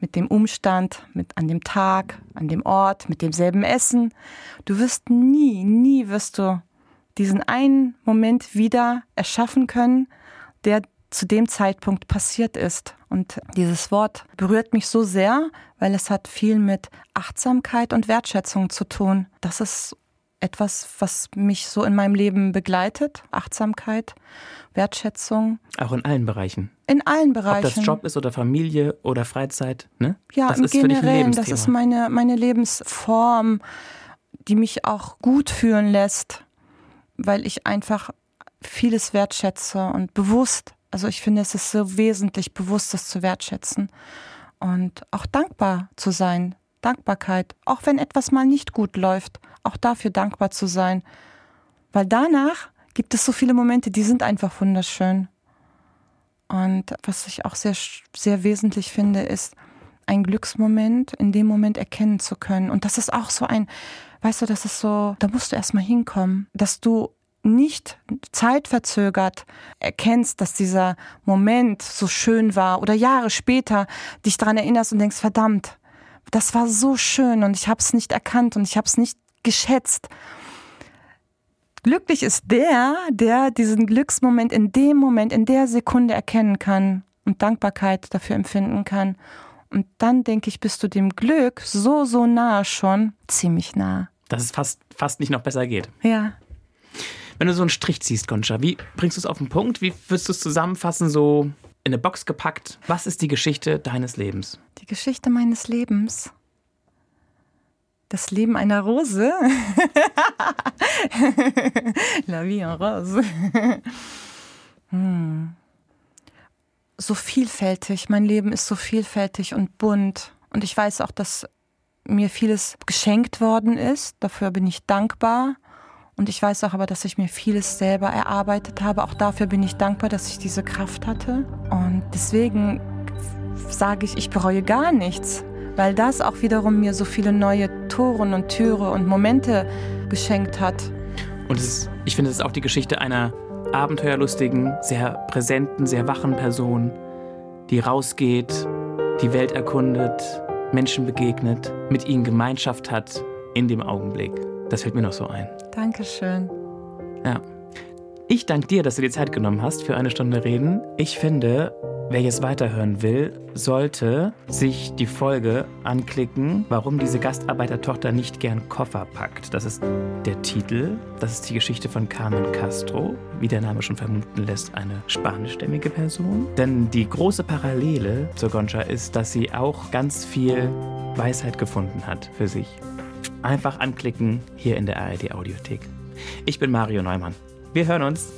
[SPEAKER 3] mit dem Umstand, mit an dem Tag, an dem Ort, mit demselben Essen. Du wirst nie, nie wirst du diesen einen Moment wieder erschaffen können, der zu dem Zeitpunkt passiert ist. Und dieses Wort berührt mich so sehr, weil es hat viel mit Achtsamkeit und Wertschätzung zu tun. Das ist etwas, was mich so in meinem Leben begleitet. Achtsamkeit, Wertschätzung
[SPEAKER 2] Auch in allen Bereichen.
[SPEAKER 3] in allen
[SPEAKER 2] Ob
[SPEAKER 3] Bereichen.
[SPEAKER 2] das Job ist oder Familie oder Freizeit, ne?
[SPEAKER 3] Ja,
[SPEAKER 2] das
[SPEAKER 3] im
[SPEAKER 2] ist
[SPEAKER 3] Generellen, das ist meine, meine Lebensform, die mich auch gut fühlen lässt, weil ich einfach vieles wertschätze und bewusst, also ich finde, es ist so wesentlich, bewusst das zu wertschätzen und auch dankbar zu sein. Dankbarkeit, auch wenn etwas mal nicht gut läuft, auch dafür dankbar zu sein. Weil danach gibt es so viele Momente, die sind einfach wunderschön. Und was ich auch sehr, sehr wesentlich finde, ist, ein Glücksmoment in dem Moment erkennen zu können. Und das ist auch so ein, weißt du, das ist so, da musst du erstmal hinkommen, dass du nicht zeitverzögert erkennst, dass dieser Moment so schön war oder Jahre später dich daran erinnerst und denkst, verdammt, das war so schön und ich habe es nicht erkannt und ich habe es nicht geschätzt. Glücklich ist der, der diesen Glücksmoment in dem Moment, in der Sekunde erkennen kann und Dankbarkeit dafür empfinden kann. Und dann denke ich, bist du dem Glück so, so nahe schon, ziemlich nah.
[SPEAKER 2] Dass es fast, fast nicht noch besser geht.
[SPEAKER 3] Ja.
[SPEAKER 2] Wenn du so einen Strich ziehst, Concha, wie bringst du es auf den Punkt? Wie würdest du es zusammenfassen, so in eine Box gepackt? Was ist die Geschichte deines Lebens?
[SPEAKER 3] Die Geschichte meines Lebens. Das Leben einer Rose. La vie en rose. Hm. So vielfältig. Mein Leben ist so vielfältig und bunt. Und ich weiß auch, dass mir vieles geschenkt worden ist. Dafür bin ich dankbar. Und ich weiß auch aber, dass ich mir vieles selber erarbeitet habe. Auch dafür bin ich dankbar, dass ich diese Kraft hatte. Und deswegen sage ich, ich bereue gar nichts, weil das auch wiederum mir so viele neue Toren und Türe und Momente geschenkt hat.
[SPEAKER 2] Und ist, ich finde, es ist auch die Geschichte einer abenteuerlustigen, sehr präsenten, sehr wachen Person, die rausgeht, die Welt erkundet, Menschen begegnet, mit ihnen Gemeinschaft hat in dem Augenblick. Das fällt mir noch so ein.
[SPEAKER 3] Dankeschön.
[SPEAKER 2] Ja. Ich danke dir, dass du dir Zeit genommen hast für eine Stunde Reden. Ich finde, wer jetzt weiterhören will, sollte sich die Folge anklicken, warum diese Gastarbeitertochter nicht gern Koffer packt. Das ist der Titel. Das ist die Geschichte von Carmen Castro, wie der Name schon vermuten lässt, eine spanischstämmige Person. Denn die große Parallele zur Goncha ist, dass sie auch ganz viel Weisheit gefunden hat für sich. Einfach anklicken hier in der ARD Audiothek. Ich bin Mario Neumann. Wir hören uns.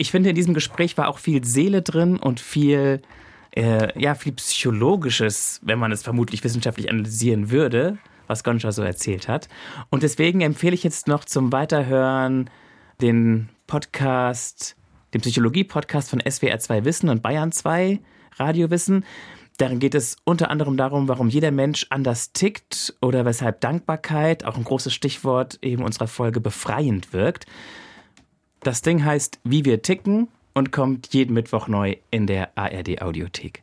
[SPEAKER 2] Ich finde, in diesem Gespräch war auch viel Seele drin und viel, äh, ja, viel Psychologisches, wenn man es vermutlich wissenschaftlich analysieren würde, was Goncha so erzählt hat. Und deswegen empfehle ich jetzt noch zum Weiterhören den Podcast dem Psychologie-Podcast von SWR 2 Wissen und Bayern 2 Radio Wissen. Darin geht es unter anderem darum, warum jeder Mensch anders tickt oder weshalb Dankbarkeit, auch ein großes Stichwort eben unserer Folge, befreiend wirkt. Das Ding heißt Wie wir ticken und kommt jeden Mittwoch neu in der ARD Audiothek.